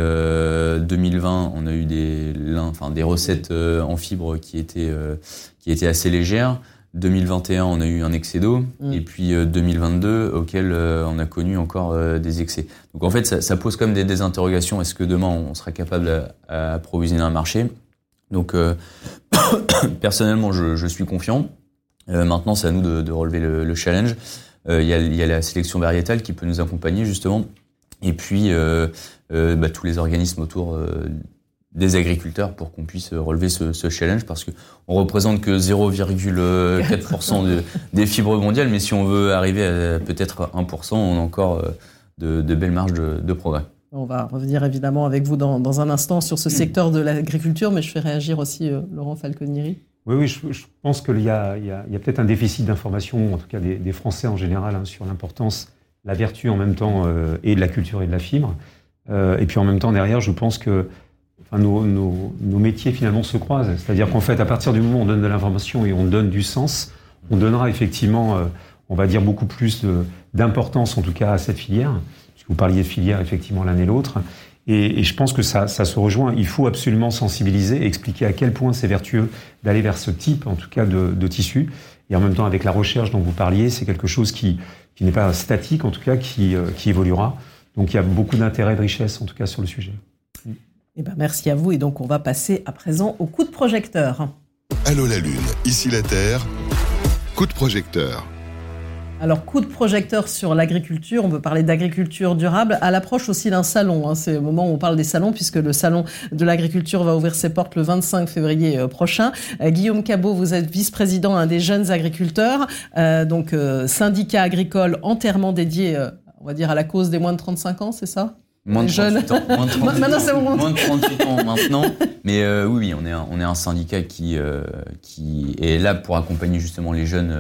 2020 on a eu des, enfin, des recettes en fibre qui étaient, qui étaient assez légères. 2021, on a eu un excès d'eau, mm. et puis 2022, euh, auquel euh, on a connu encore euh, des excès. Donc en fait, ça, pose comme des, des interrogations. Est-ce que demain, on sera capable d'approvisionner un marché? Donc *coughs* personnellement, je, suis confiant. maintenant, c'est à nous de, relever le, challenge. Il y, a, la sélection variétale qui peut nous accompagner justement, et puis bah, tous les organismes autour des agriculteurs pour qu'on puisse relever ce, challenge parce que on représente que 0,4% des fibres mondiales, mais si on veut arriver à peut-être 1%, on a encore euh, de, belles marges de, progrès. On va revenir évidemment avec vous dans, dans un instant sur ce secteur de l'agriculture, mais je fais réagir aussi euh, Laurent Falconieri. Oui, oui, je, pense qu'il y a, a, a peut-être un déficit d'information, en tout cas des, Français en général, hein, sur l'importance, la vertu en même temps, euh, et de la culture et de la fibre. et puis en même temps, derrière, je pense que nos, nos, métiers finalement se croisent. C'est-à-dire qu'en fait, à partir du moment où on donne de l'information et on donne du sens, on donnera effectivement, euh, on va dire, beaucoup plus d'importance en tout cas à cette filière. Vous parliez de filière effectivement l'un et l'autre. Et, je pense que ça, ça, se rejoint. Il faut absolument sensibiliser et expliquer à quel point c'est vertueux d'aller vers ce type, en tout cas, de, de, tissu. Et en même temps, avec la recherche dont vous parliez, c'est quelque chose qui, qui n'est pas statique, en tout cas, qui, euh, qui évoluera. Donc il y a beaucoup d'intérêt et de richesse, en tout cas, sur le sujet. Eh ben, merci à vous et donc on va passer à présent au coup de projecteur. Allô la Lune, ici la Terre. Coup de projecteur. Alors, coup de projecteur sur l'agriculture, on peut parler d'agriculture durable à l'approche aussi d'un salon. Hein. C'est le moment où on parle des salons, puisque le salon de l'agriculture va ouvrir ses portes le 25 février euh, prochain. Euh, Guillaume Cabot, vous êtes vice-président des jeunes agriculteurs, euh, donc syndicat agricole entièrement dédié, on va dire, à la cause des moins de 35 ans, c'est ça? Moins de 38 ans. Moins de *laughs* 38, ans maintenant. Mais euh, oui, on est un, on est un syndicat qui, euh, qui est là pour accompagner justement les jeunes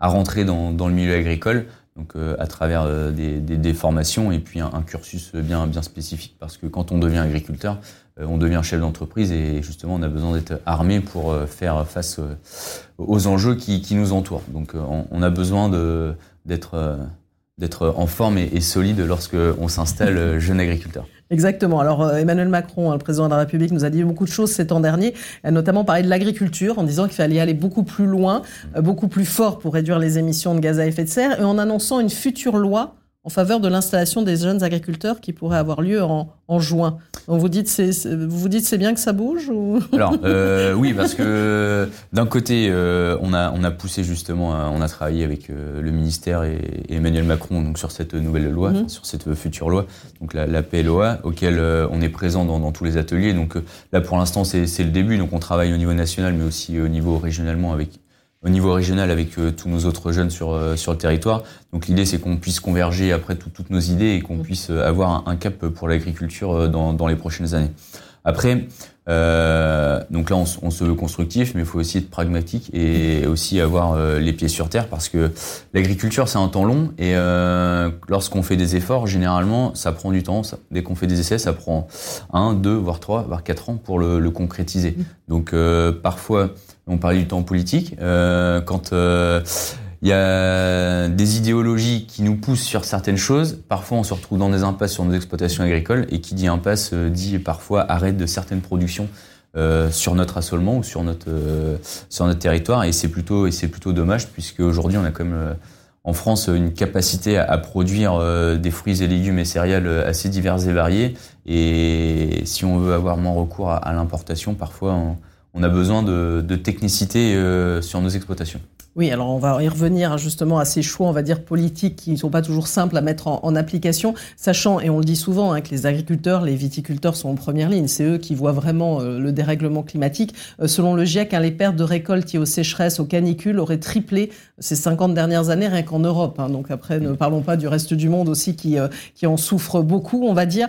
à rentrer dans, le milieu agricole. Donc à travers des, des, des, formations et puis un, cursus bien, bien spécifique. Parce que quand on devient agriculteur, on devient chef d'entreprise et justement on a besoin d'être armé pour faire face aux enjeux qui, nous entourent. Donc on, a besoin d'être en forme et, solide lorsque on s'installe euh, jeune agriculteur. Exactement. Alors euh, Emmanuel Macron, hein, le président de la République, nous a dit beaucoup de choses ces temps derniers, a notamment parlé de l'agriculture en disant qu'il fallait aller beaucoup plus loin, euh, beaucoup plus fort pour réduire les émissions de gaz à effet de serre et en annonçant une future loi en faveur de l'installation des jeunes agriculteurs qui pourrait avoir lieu en juin. Donc vous dites c'est vous dites c'est bien que ça bouge ou *laughs* Alors euh, oui parce que d'un côté euh, on a on a poussé justement on a travaillé avec euh, le ministère et, Emmanuel Macron donc sur cette nouvelle loi mhm. sur cette future loi donc la, la PLOA auquel on est présent dans, dans, tous les ateliers donc là pour l'instant c'est le début donc on travaille au niveau national mais aussi au niveau régionalement avec au niveau régional avec euh, tous nos autres jeunes sur, euh, sur le territoire. Donc l'idée c'est qu'on puisse converger après toutes nos idées et qu'on puisse euh, avoir un, cap pour l'agriculture dans, dans, les prochaines années. Après, euh, donc là on, on, se veut constructif, mais il faut aussi être pragmatique et aussi avoir les pieds sur terre parce que l'agriculture c'est un temps long et lorsqu'on fait des efforts, généralement ça prend du temps. Ça, dès qu'on fait des essais, ça prend un, deux, voire trois, voire quatre ans pour le, le concrétiser. Donc parfois on parlait du temps politique. Euh, quand il euh, y a des idéologies qui nous poussent sur certaines choses, parfois on se retrouve dans des impasses sur nos exploitations agricoles, et qui dit impasse euh, dit parfois arrêt de certaines productions sur notre assolement ou sur notre sur notre territoire, et c'est plutôt plutôt dommage puisque aujourd'hui on a même en France une capacité à, produire des fruits et légumes et céréales assez divers et variés, et si on veut avoir moins recours à, l'importation, parfois on a besoin de, technicité euh, sur nos exploitations. Oui, alors on va y revenir hein, justement à ces choix, on va dire, politiques qui ne sont pas toujours simples à mettre en, application, sachant, et on le dit souvent, hein, que les agriculteurs, les viticulteurs sont en première ligne. C'est eux qui voient vraiment euh, le dérèglement climatique. Euh, selon le GIEC, hein, les pertes de récoltes liées aux sécheresses, aux canicules auraient triplé ces 50 dernières années rien qu'en Europe. donc après, ne parlons pas du reste du monde aussi qui, euh, qui en souffre beaucoup, on va dire.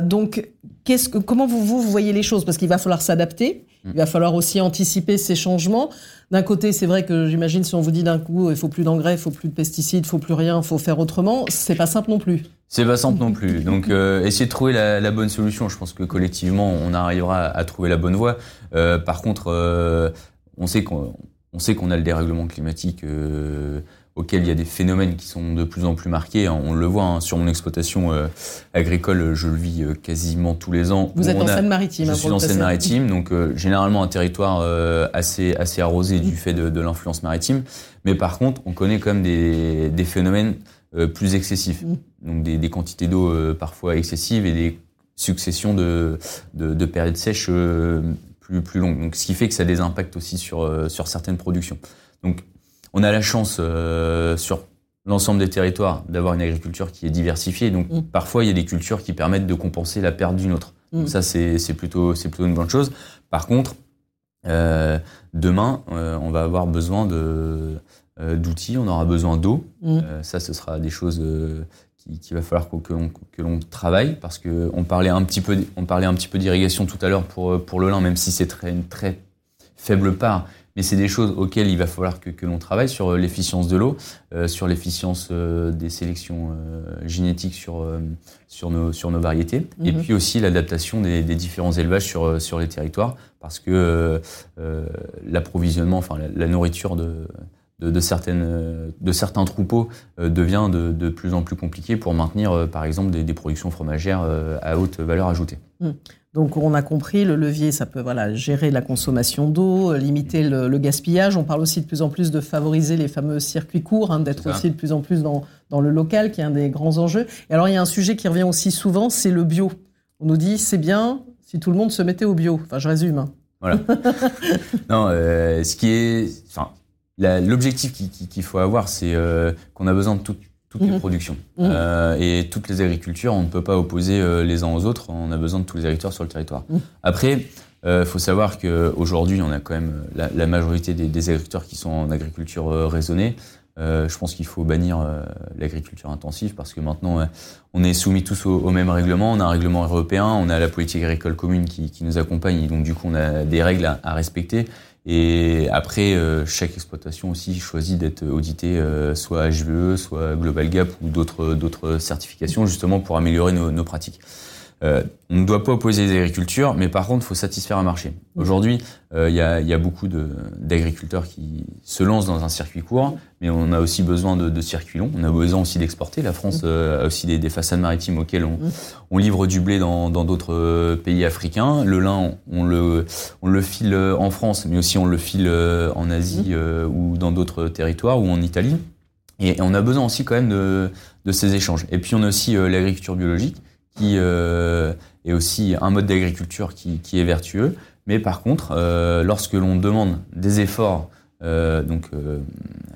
donc, qu'est-ce que, comment vous, vous voyez les choses? Parce qu'il va falloir s'adapter. Il va falloir aussi anticiper ces changements. D'un côté, c'est vrai que j'imagine si on vous dit d'un coup il faut plus d'engrais, il faut plus de pesticides, il faut plus rien, il faut faire autrement, c'est pas simple non plus. C'est pas simple non plus. Donc euh, essayer de trouver la, bonne solution. Je pense que collectivement on arrivera à, trouver la bonne voie. Euh, par contre, euh, on sait qu'on on sait qu'on a le dérèglement climatique euh, auquel il y a des phénomènes qui sont de plus en plus marqués. On le voit hein, sur mon exploitation euh, agricole, je le vis euh, quasiment tous les ans. Vous êtes en Seine-Maritime. Je hein, suis en Seine-Maritime, donc euh, généralement un territoire assez assez arrosé du fait de, de l'influence maritime. Mais par contre, on connaît quand même des, des phénomènes plus excessifs, mm. donc des, des quantités d'eau parfois excessives et des successions de, de, de périodes sèches plus plus longues. Donc ce qui fait que ça a des impacts aussi sur sur certaines productions. Donc on a la chance euh, sur l'ensemble des territoires d'avoir une agriculture qui est diversifiée. Donc mm. parfois, il y a des cultures qui permettent de compenser la perte d'une autre. Mm. ça, c'est plutôt, plutôt une bonne chose. Par contre, euh, demain, euh, on va avoir besoin d'outils, on aura besoin d'eau. Mm. ça, ce sera des choses qu'il va falloir que, l'on travaille parce que on parlait un petit peu, on parlait un petit peu d'irrigation tout à l'heure pour pour le lin, même si c'est très une très faible part mais c'est des choses auxquelles il va falloir que, que l'on travaille sur euh, l'efficience de l'eau, euh, sur l'efficience euh, des sélections génétiques sur, sur, nos, sur nos variétés, et mhm. puis aussi l'adaptation des, des, différents élevages sur, sur les territoires, parce que l'approvisionnement, enfin la, nourriture de, de, de, certaines, de certains troupeaux devient de, de, plus en plus compliqué pour maintenir, par exemple, des, des productions fromagères à haute valeur ajoutée. Mhm. Donc on a compris, le levier, ça peut voilà, gérer la consommation d'eau, euh, limiter le, gaspillage. On parle aussi de plus en plus de favoriser les fameux circuits courts, hein, d'être aussi de plus en plus dans, dans le local, qui est un des grands enjeux. Et alors il y a un sujet qui revient aussi souvent, c'est le bio. On nous dit, c'est bien si tout le monde se mettait au bio. Enfin, je résume. Hein. Voilà. *laughs* non, euh, ce qui est, enfin, l'objectif qu'il faut avoir, c'est euh, qu'on a besoin de tout, toutes les mhm. productions. Mhm. Euh, et toutes les agricultures, on ne peut pas opposer euh, les uns aux autres, on a besoin de tous les agriculteurs sur le territoire. Mhm. Après, il euh, faut savoir qu'aujourd'hui, on a quand même la, la majorité des, des, agriculteurs qui sont en agriculture euh, raisonnée. je pense qu'il faut bannir l'agriculture intensive parce que maintenant, on est soumis tous au, au, même règlement. On a un règlement européen, on a la politique agricole commune qui, qui nous accompagne, et donc du coup, on a des règles à, à respecter. Et après, euh, chaque exploitation aussi choisit d'être auditée euh, soit HVE, soit Global Gap ou d'autres certifications justement pour améliorer nos pratiques. Euh, on ne doit pas opposer les agricultures, mais par contre, il faut satisfaire un marché. Aujourd'hui, euh, il y, a, y, a, beaucoup d'agriculteurs qui se lancent dans un circuit court, mais on a aussi besoin de, de circuits longs. On a besoin aussi d'exporter. La France euh, a aussi des, des, façades maritimes auxquelles on, on, livre du blé dans d'autres euh, pays africains. Le lin, on le, on le file en France, mais aussi on le file en Asie ou dans d'autres territoires ou en Italie. Et, on a besoin aussi quand même de, de ces échanges. Et puis on a aussi l'agriculture biologique qui euh, est aussi un mode d'agriculture qui, est vertueux. Mais par contre, euh, lorsque l'on demande des efforts donc euh,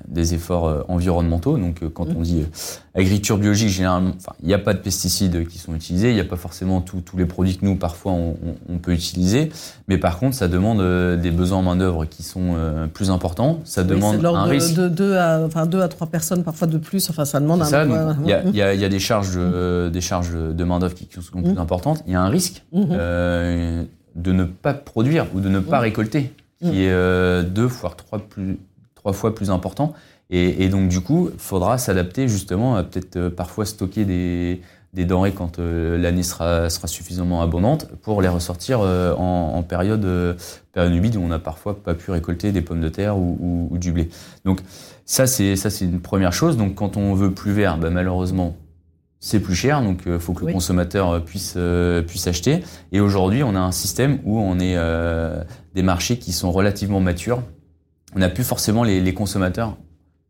des efforts euh, environnementaux. Donc quand mmh. on dit agriculture biologique, généralement, il n'y a pas de pesticides qui sont utilisés, il n'y a pas forcément tous les produits que nous parfois on, on, peut utiliser, mais par contre ça demande des besoins en main d'œuvre qui sont plus importants. Ça demande un de, risque. De deux à enfin deux à trois personnes parfois de plus. Enfin ça demande un. Ça, il y, a, y, a, y a des charges des charges de main d'œuvre qui, sont plus mmh. importantes. Il y a un risque mmh. de ne pas produire ou de ne pas récolter qui est euh, deux fois trois, plus, trois fois plus important. Et, et donc, du coup, il faudra s'adapter justement à peut-être euh, parfois stocker des, des denrées quand euh, l'année sera, sera suffisamment abondante pour les ressortir en, en, période, période humide où on n'a parfois pas pu récolter des pommes de terre ou, ou, du blé. Donc, ça, c'est ça c'est une première chose. Donc, quand on veut plus vert, bah, malheureusement, c'est plus cher, donc il faut que le consommateur puisse puisse acheter. Et aujourd'hui, on a un système où on est des marchés qui sont relativement matures. On n'a plus forcément les, les, consommateurs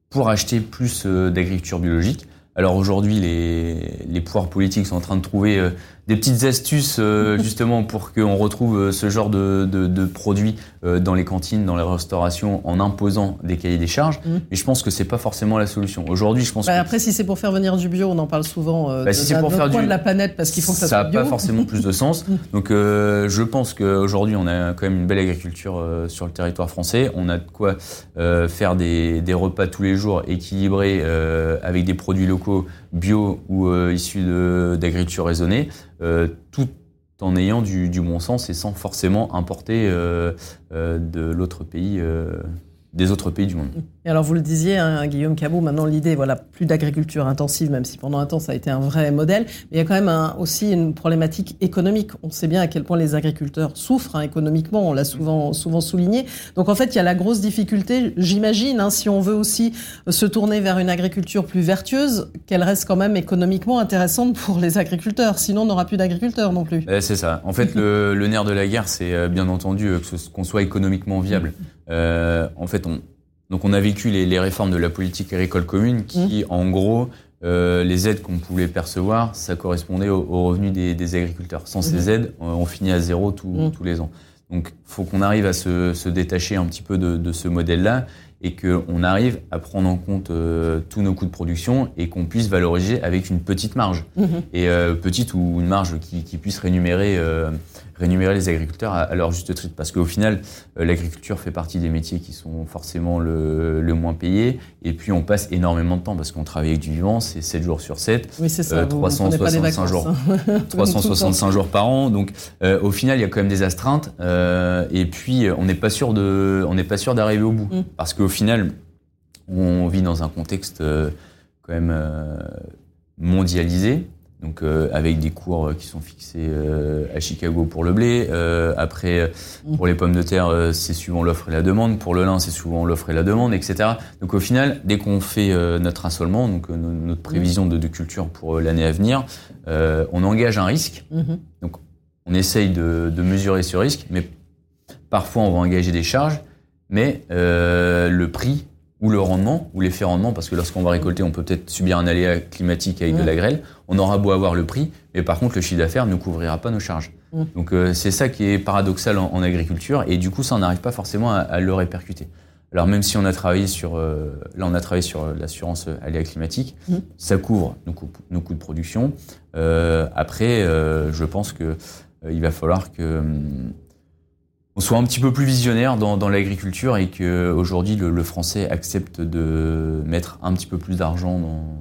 pour acheter plus euh, d'agriculture biologique. Alors aujourd'hui, les, les pouvoirs politiques sont en train de trouver euh, des petites astuces euh, *laughs* justement pour qu'on retrouve euh, ce genre de, de, de produits euh, dans les cantines, dans les restaurations, en imposant des cahiers des charges. Mhm. Mais je pense que c'est pas forcément la solution. Aujourd'hui, je pense Bah, que après, si c'est pour faire venir du bio, on en parle souvent euh, Bah, de- si c'est pour faire du- de la planète parce qu'il faut que ça, ça soit n'a bio. pas forcément plus de *laughs* sens. Donc euh, je pense qu'aujourd'hui on a quand même une belle agriculture sur le territoire français. On a de quoi faire des, des repas tous les jours équilibrés avec des produits locaux bio ou issus d'agriculture raisonnée, tout en ayant du, bon sens et sans forcément importer euh, euh, euh, des autres pays du monde. Et alors, vous le disiez, hein, Guillaume Cabot, maintenant l'idée, voilà, plus d'agriculture intensive, même si pendant un temps ça a été un vrai modèle. Mais il y a quand même un- aussi une problématique économique. On sait bien à quel point les agriculteurs souffrent hein, économiquement, on l'a souvent, souvent souligné. Donc en fait, il y a la grosse difficulté, j'imagine, hein, si on veut aussi euh, se tourner vers une agriculture plus vertueuse, qu'elle reste quand même économiquement intéressante pour les agriculteurs. Sinon, on n'aura plus d'agriculteurs non plus. Euh, c'est ça. En fait, le, le nerf de la guerre, c'est euh, bien entendu euh, qu'on soit économiquement viable. Euh, en fait, on, donc on a vécu les, les réformes de la politique agricole commune qui, en gros, euh, les aides qu'on pouvait percevoir, ça correspondait aux, aux revenus des, des agriculteurs. Sans ces aides, on, on finit à zéro tout- Mhm. tous les ans. Donc, faut qu'on arrive à se, se détacher un petit peu de, de ce modèle-là et qu'on arrive à prendre en compte euh, tous nos coûts de production et qu'on puisse valoriser avec une petite marge Mhm. et euh, petite ou une marge qui, qui puisse rémunérer, euh, rémunérer les agriculteurs à, à leur juste titre. Parce qu'au final, l'agriculture fait partie des métiers qui sont forcément le, le moins payés. Et puis, on passe énormément de temps parce qu'on travaille avec du vivant, c'est 7 jours sur 7. Oui, c'est ça. Euh, vous- vous prenez pas des 365 vacances, jours. hein. *laughs* 365 jours par an. Donc, au final, il y a quand même des astreintes. et puis, on n'est pas sûr de, on n'est pas sûr d'arriver au bout, Mm. parce qu'au final, on vit dans un contexte euh, quand même euh, mondialisé. Donc, euh, avec des cours qui sont fixés euh, à Chicago pour le blé. Euh, après, euh, pour les pommes de terre, c'est suivant l'offre et la demande. Pour le lin, c'est souvent l'offre et la demande, etc. Donc, au final, dès qu'on fait notre assolement, donc no- notre prévision de, de culture pour l'année à venir, on engage un risque. Mhm. On essaye de, de mesurer ce risque, mais parfois on va engager des charges, mais euh, le prix ou le rendement, ou l'effet rendement, parce que lorsqu'on va récolter, on peut peut-être subir un aléa climatique avec de Mm. la grêle, on aura beau avoir le prix, mais par contre le chiffre d'affaires ne couvrira pas nos charges. Mm. Donc euh, c'est ça qui est paradoxal en, en agriculture, et du coup ça on n'arrive pas forcément à, à le répercuter. Alors même si on a travaillé sur, euh, là on a travaillé sur l'assurance aléa climatique, Mm. ça couvre nos coûts, nos coûts de production. Euh, après, je pense que il va falloir que hum, on soit un petit peu plus visionnaire dans, dans l'agriculture et que aujourd'hui le, le français accepte de mettre un petit peu plus d'argent dans,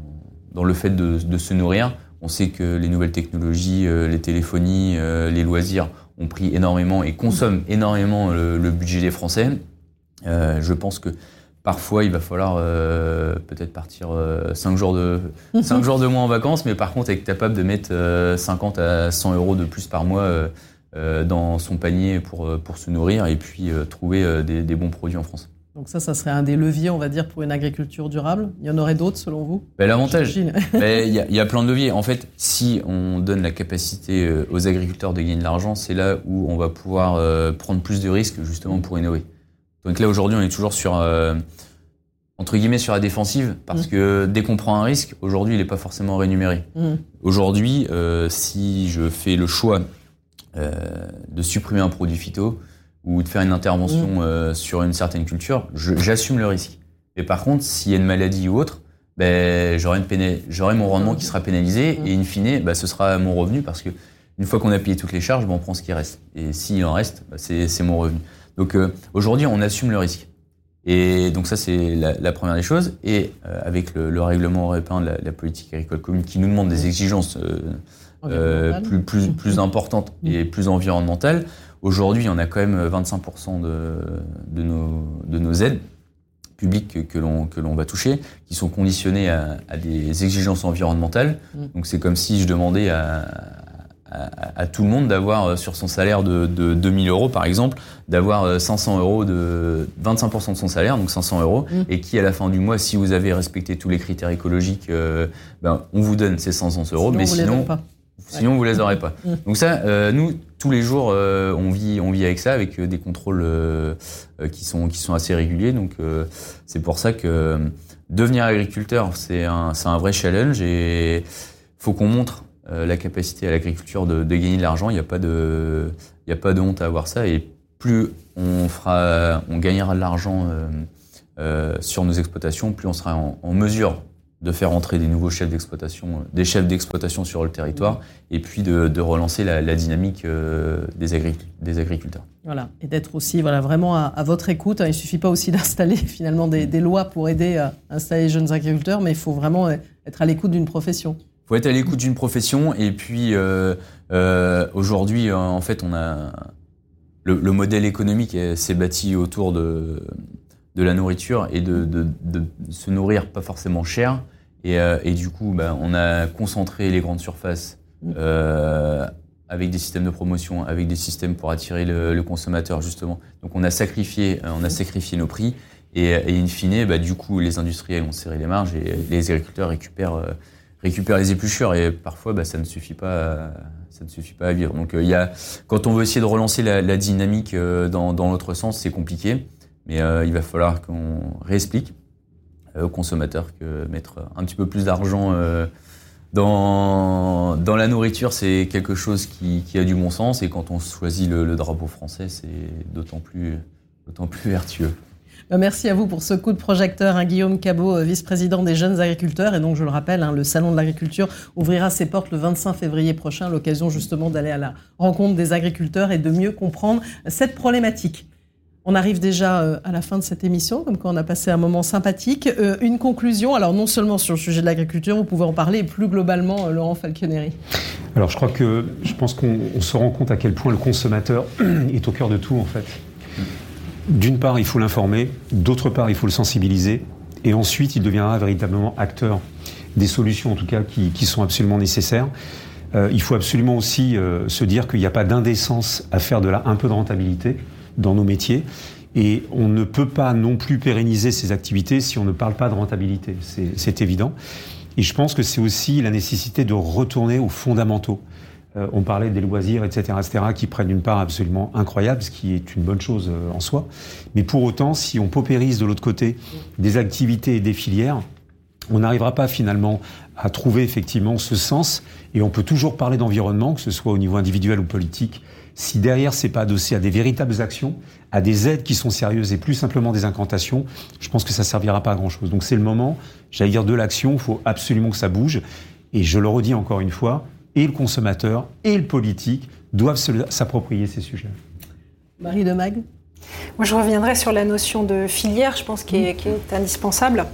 dans le fait de, de se nourrir. On sait que les nouvelles technologies, euh, les téléphonies, euh, les loisirs ont pris énormément et consomment énormément le, le budget des Français. Euh, je pense que parfois il va falloir euh, peut-être partir 5 jours de cinq *laughs* jours de moins en vacances, mais par contre être capable de mettre euh, 50 à 100 euros de plus par mois euh, euh, dans son panier pour, euh, pour se nourrir et puis euh, trouver euh, des, des bons produits en France. Donc ça, ça serait un des leviers, on va dire, pour une agriculture durable. Il y en aurait d'autres, selon vous? Ben, L'avantage. *laughs* Ben, Il y, a- il y a plein de leviers. En fait, si on donne la capacité euh, aux agriculteurs de gagner de l'argent, c'est là où on va pouvoir euh, prendre plus de risques justement pour innover. Donc là, aujourd'hui, on est toujours sur, euh, entre guillemets, sur la défensive, parce Mm. que dès qu'on prend un risque, aujourd'hui, il n'est pas forcément rémunéré. Mhm. Aujourd'hui, euh, si je fais le choix euh, de supprimer un produit phyto ou de faire une intervention euh, sur une certaine culture, j'assume le risque. Et par contre, s'il y a une maladie ou autre, ben, j'aurai mon rendement qui sera pénalisé et in fine, ben, ce sera mon revenu parce que une fois qu'on a payé toutes les charges, ben, on prend ce qui reste. Et s'il en reste, ben, c'est c'est mon revenu. Donc euh, aujourd'hui, on assume le risque. Et donc ça, c'est la, la première des choses. Et euh, avec le, le règlement européen de la, la politique agricole commune qui nous demande des exigences euh, euh, plus, plus, plus importantes et plus environnementales, aujourd'hui, on a quand même 25% de, de, nos, de nos aides publiques que, que l'on que l'on va toucher, qui sont conditionnées à, à des exigences environnementales. Mm. Donc c'est comme si je demandais à, à, à tout le monde d'avoir euh, sur son salaire de, de 2000 euros par exemple, d'avoir euh, 500 euros de 25% de son salaire, donc 500 euros, Mm. et qui à la fin du mois, si vous avez respecté tous les critères écologiques, euh, ben, on vous donne ces 500 euros, Sinon, mais sinon. Sinon, vous les aurez pas. Donc ça, euh, nous, tous les jours, euh, on vit, on vit avec ça, avec euh, des contrôles qui sont qui sont assez réguliers. Donc c'est pour ça que devenir agriculteur, c'est un un vrai challenge et faut qu'on montre la capacité à l'agriculture de, gagner de l'argent. Il n'y a pas de, n'y a pas de honte à avoir ça. Et plus on fera, on gagnera de l'argent sur nos exploitations, plus on sera en mesure de faire entrer des nouveaux chefs d'exploitation, euh, des chefs d'exploitation sur le territoire, et puis de, relancer la, dynamique euh, des, agriculteurs. Voilà, et d'être aussi voilà, vraiment à, votre écoute. Il ne suffit pas aussi *laughs* d'installer finalement des, lois pour aider à installer les jeunes agriculteurs, mais il faut vraiment être à l'écoute d'une profession. Il faut être à l'écoute d'une profession, et puis euh, aujourd'hui, en fait, on a le, modèle économique s'est bâti autour de, de la nourriture et de, de, se nourrir pas forcément cher. Et, euh, et du coup, bah, on a concentré les grandes surfaces mm. euh, avec des systèmes de promotion, avec des systèmes pour attirer le, le consommateur justement. Donc on a sacrifié, euh, on a sacrifié nos prix. Et, et in fine, bah, du coup, les industriels ont serré les marges et les agriculteurs récupèrent, récupèrent les épluchures. Et parfois, bah, ça ne suffit pas. ça ne suffit pas à vivre. Donc, il y a, quand on veut essayer de relancer la, la dynamique dans, dans l'autre sens, c'est compliqué. Mais il va falloir qu'on réexplique aux consommateurs que mettre un petit peu plus d'argent euh, dans, dans la nourriture, c'est quelque chose qui, a du bon sens. Et quand on choisit le, drapeau français, c'est d'autant plus, plus vertueux. Bah, merci à vous pour ce coup de projecteur, hein, Guillaume Cabot, euh, vice-président des jeunes agriculteurs. Et donc, je le rappelle, hein, le Salon de l'agriculture ouvrira ses portes le 25 février prochain, l'occasion justement d'aller à la rencontre des agriculteurs et de mieux comprendre cette problématique. On arrive déjà euh, à la fin de cette émission, comme quand on a passé un moment sympathique. Euh, une conclusion, alors non seulement sur le sujet de l'agriculture, vous pouvez en parler, et plus globalement, euh, Laurent Falconeri. Alors je crois que, je pense qu'on se rend compte à quel point le consommateur *clears throat* est au cœur de tout, en fait. D'une part, il faut l'informer, d'autre part, il faut le sensibiliser, et ensuite, il deviendra véritablement acteur des solutions, en tout cas, qui, sont absolument nécessaires. il faut absolument aussi se dire qu'il n'y a pas d'indécence à faire de là un peu de rentabilité dans nos métiers. Et on ne peut pas non plus pérenniser ces activités si on ne parle pas de rentabilité. C'est évident. Et je pense que c'est aussi la nécessité de retourner aux fondamentaux. Euh, on parlait des loisirs, etc., etc., qui prennent une part absolument incroyable, ce qui est une bonne chose euh, en soi. Mais pour autant, si on paupérise de l'autre côté des activités et des filières, on n'arrivera pas finalement à trouver effectivement ce sens. Et on peut toujours parler d'environnement, que ce soit au niveau individuel ou politique, si derrière c'est pas adossé à des véritables actions, à des aides qui sont sérieuses et plus simplement des incantations, je pense que ça servira pas à grand chose. Donc c'est le moment, j'allais dire de l'action, il faut absolument que ça bouge. Et je le redis encore une fois, et le consommateur et le politique doivent s'approprier ces sujets. Marie de Mag Moi je reviendrai sur la notion de filière, je pense, qui est indispensable.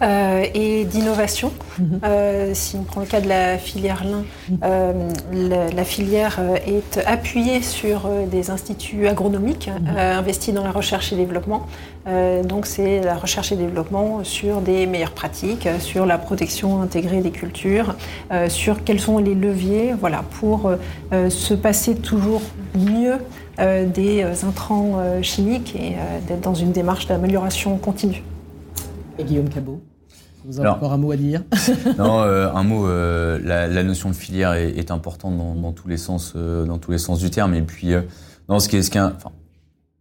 Euh, et d'innovation. Mhm. Euh, si on prend le cas de la filière lin, mhm. euh, la, filière est appuyée sur des instituts agronomiques mhm. investis dans la recherche et développement. donc c'est la recherche et développement sur des meilleures pratiques, sur la protection intégrée des cultures, sur quels sont les leviers voilà, pour se passer toujours mieux des intrants chimiques et d'être dans une démarche d'amélioration continue. Et Guillaume Cabot vous avez encore un mot à dire *laughs* Non, euh, un mot. Euh, la, notion de filière est, importante dans, tous les sens, euh, dans tous les sens du terme. Et puis, non, ce qui est, ce qui est, enfin,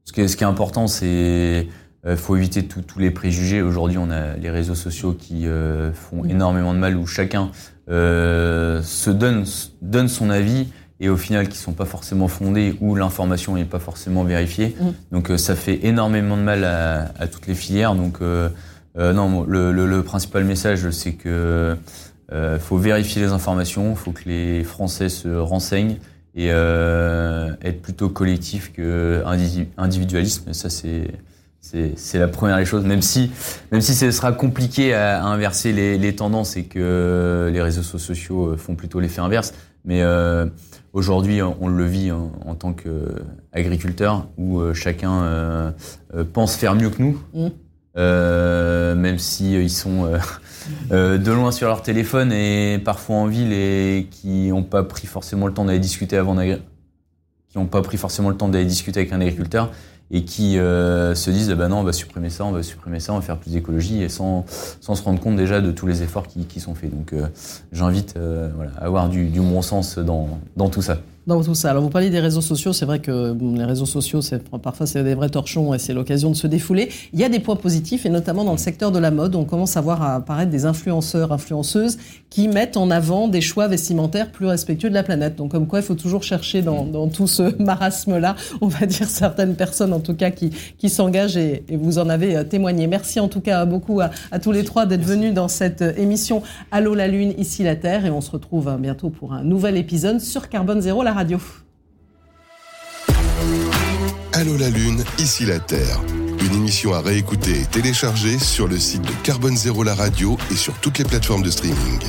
ce qui est, ce qui est important, c'est faut éviter tous les préjugés. Aujourd'hui, on a les réseaux sociaux qui font énormément de mal, où chacun se donne, donne son avis et au final qui sont pas forcément fondés où l'information n'est pas forcément vérifiée. Mm. Donc ça fait énormément de mal à, à toutes les filières. Donc euh, non, le, principal message, c'est que euh, faut vérifier les informations, faut que les Français se renseignent et euh, être plutôt collectif que. Ça, c'est la première des choses, même si, même si ce sera compliqué à, inverser les, tendances et que les réseaux sociaux font plutôt l'effet inverse. Mais euh, aujourd'hui, on le vit en, tant qu'agriculteur, où euh, chacun euh, pense faire mieux que nous. Mmh. Euh, même si euh, ils sont *laughs* euh, de loin sur leur téléphone et parfois en ville et qui n'ont pas pris forcément le temps d'aller discuter avant qui n'ont pas pris forcément le temps d'aller discuter avec un agriculteur et qui se disent bah non on va supprimer ça on va supprimer ça on va faire plus d'écologie et sans sans se rendre compte déjà de tous les efforts qui, qui sont faits. Donc j'invite à avoir du, du bon sens dans dans tout ça dans tout ça. Alors vous parlez des réseaux sociaux, c'est vrai que les réseaux sociaux, c'est parfois c'est des vrais torchons et c'est l'occasion de se défouler. Il y a des points positifs et notamment dans le secteur de la mode, on commence à voir apparaître des influenceurs, influenceuses qui mettent en avant des choix vestimentaires plus respectueux de la planète. Donc comme quoi, il faut toujours chercher dans, dans tout ce *laughs* marasme-là, on va dire certaines personnes en tout cas qui, qui s'engagent et, et, vous en avez euh, témoigné. Merci en tout cas beaucoup à, à tous les trois d'être venus dans cette euh, émission Allô la Lune, ici la Terre et on se retrouve euh, bientôt pour un nouvel épisode sur Carbone Zéro, la Allô la Lune, ici la Terre. Une émission à réécouter et télécharger sur le site de Carbone Zéro la radio et sur toutes les plateformes de streaming.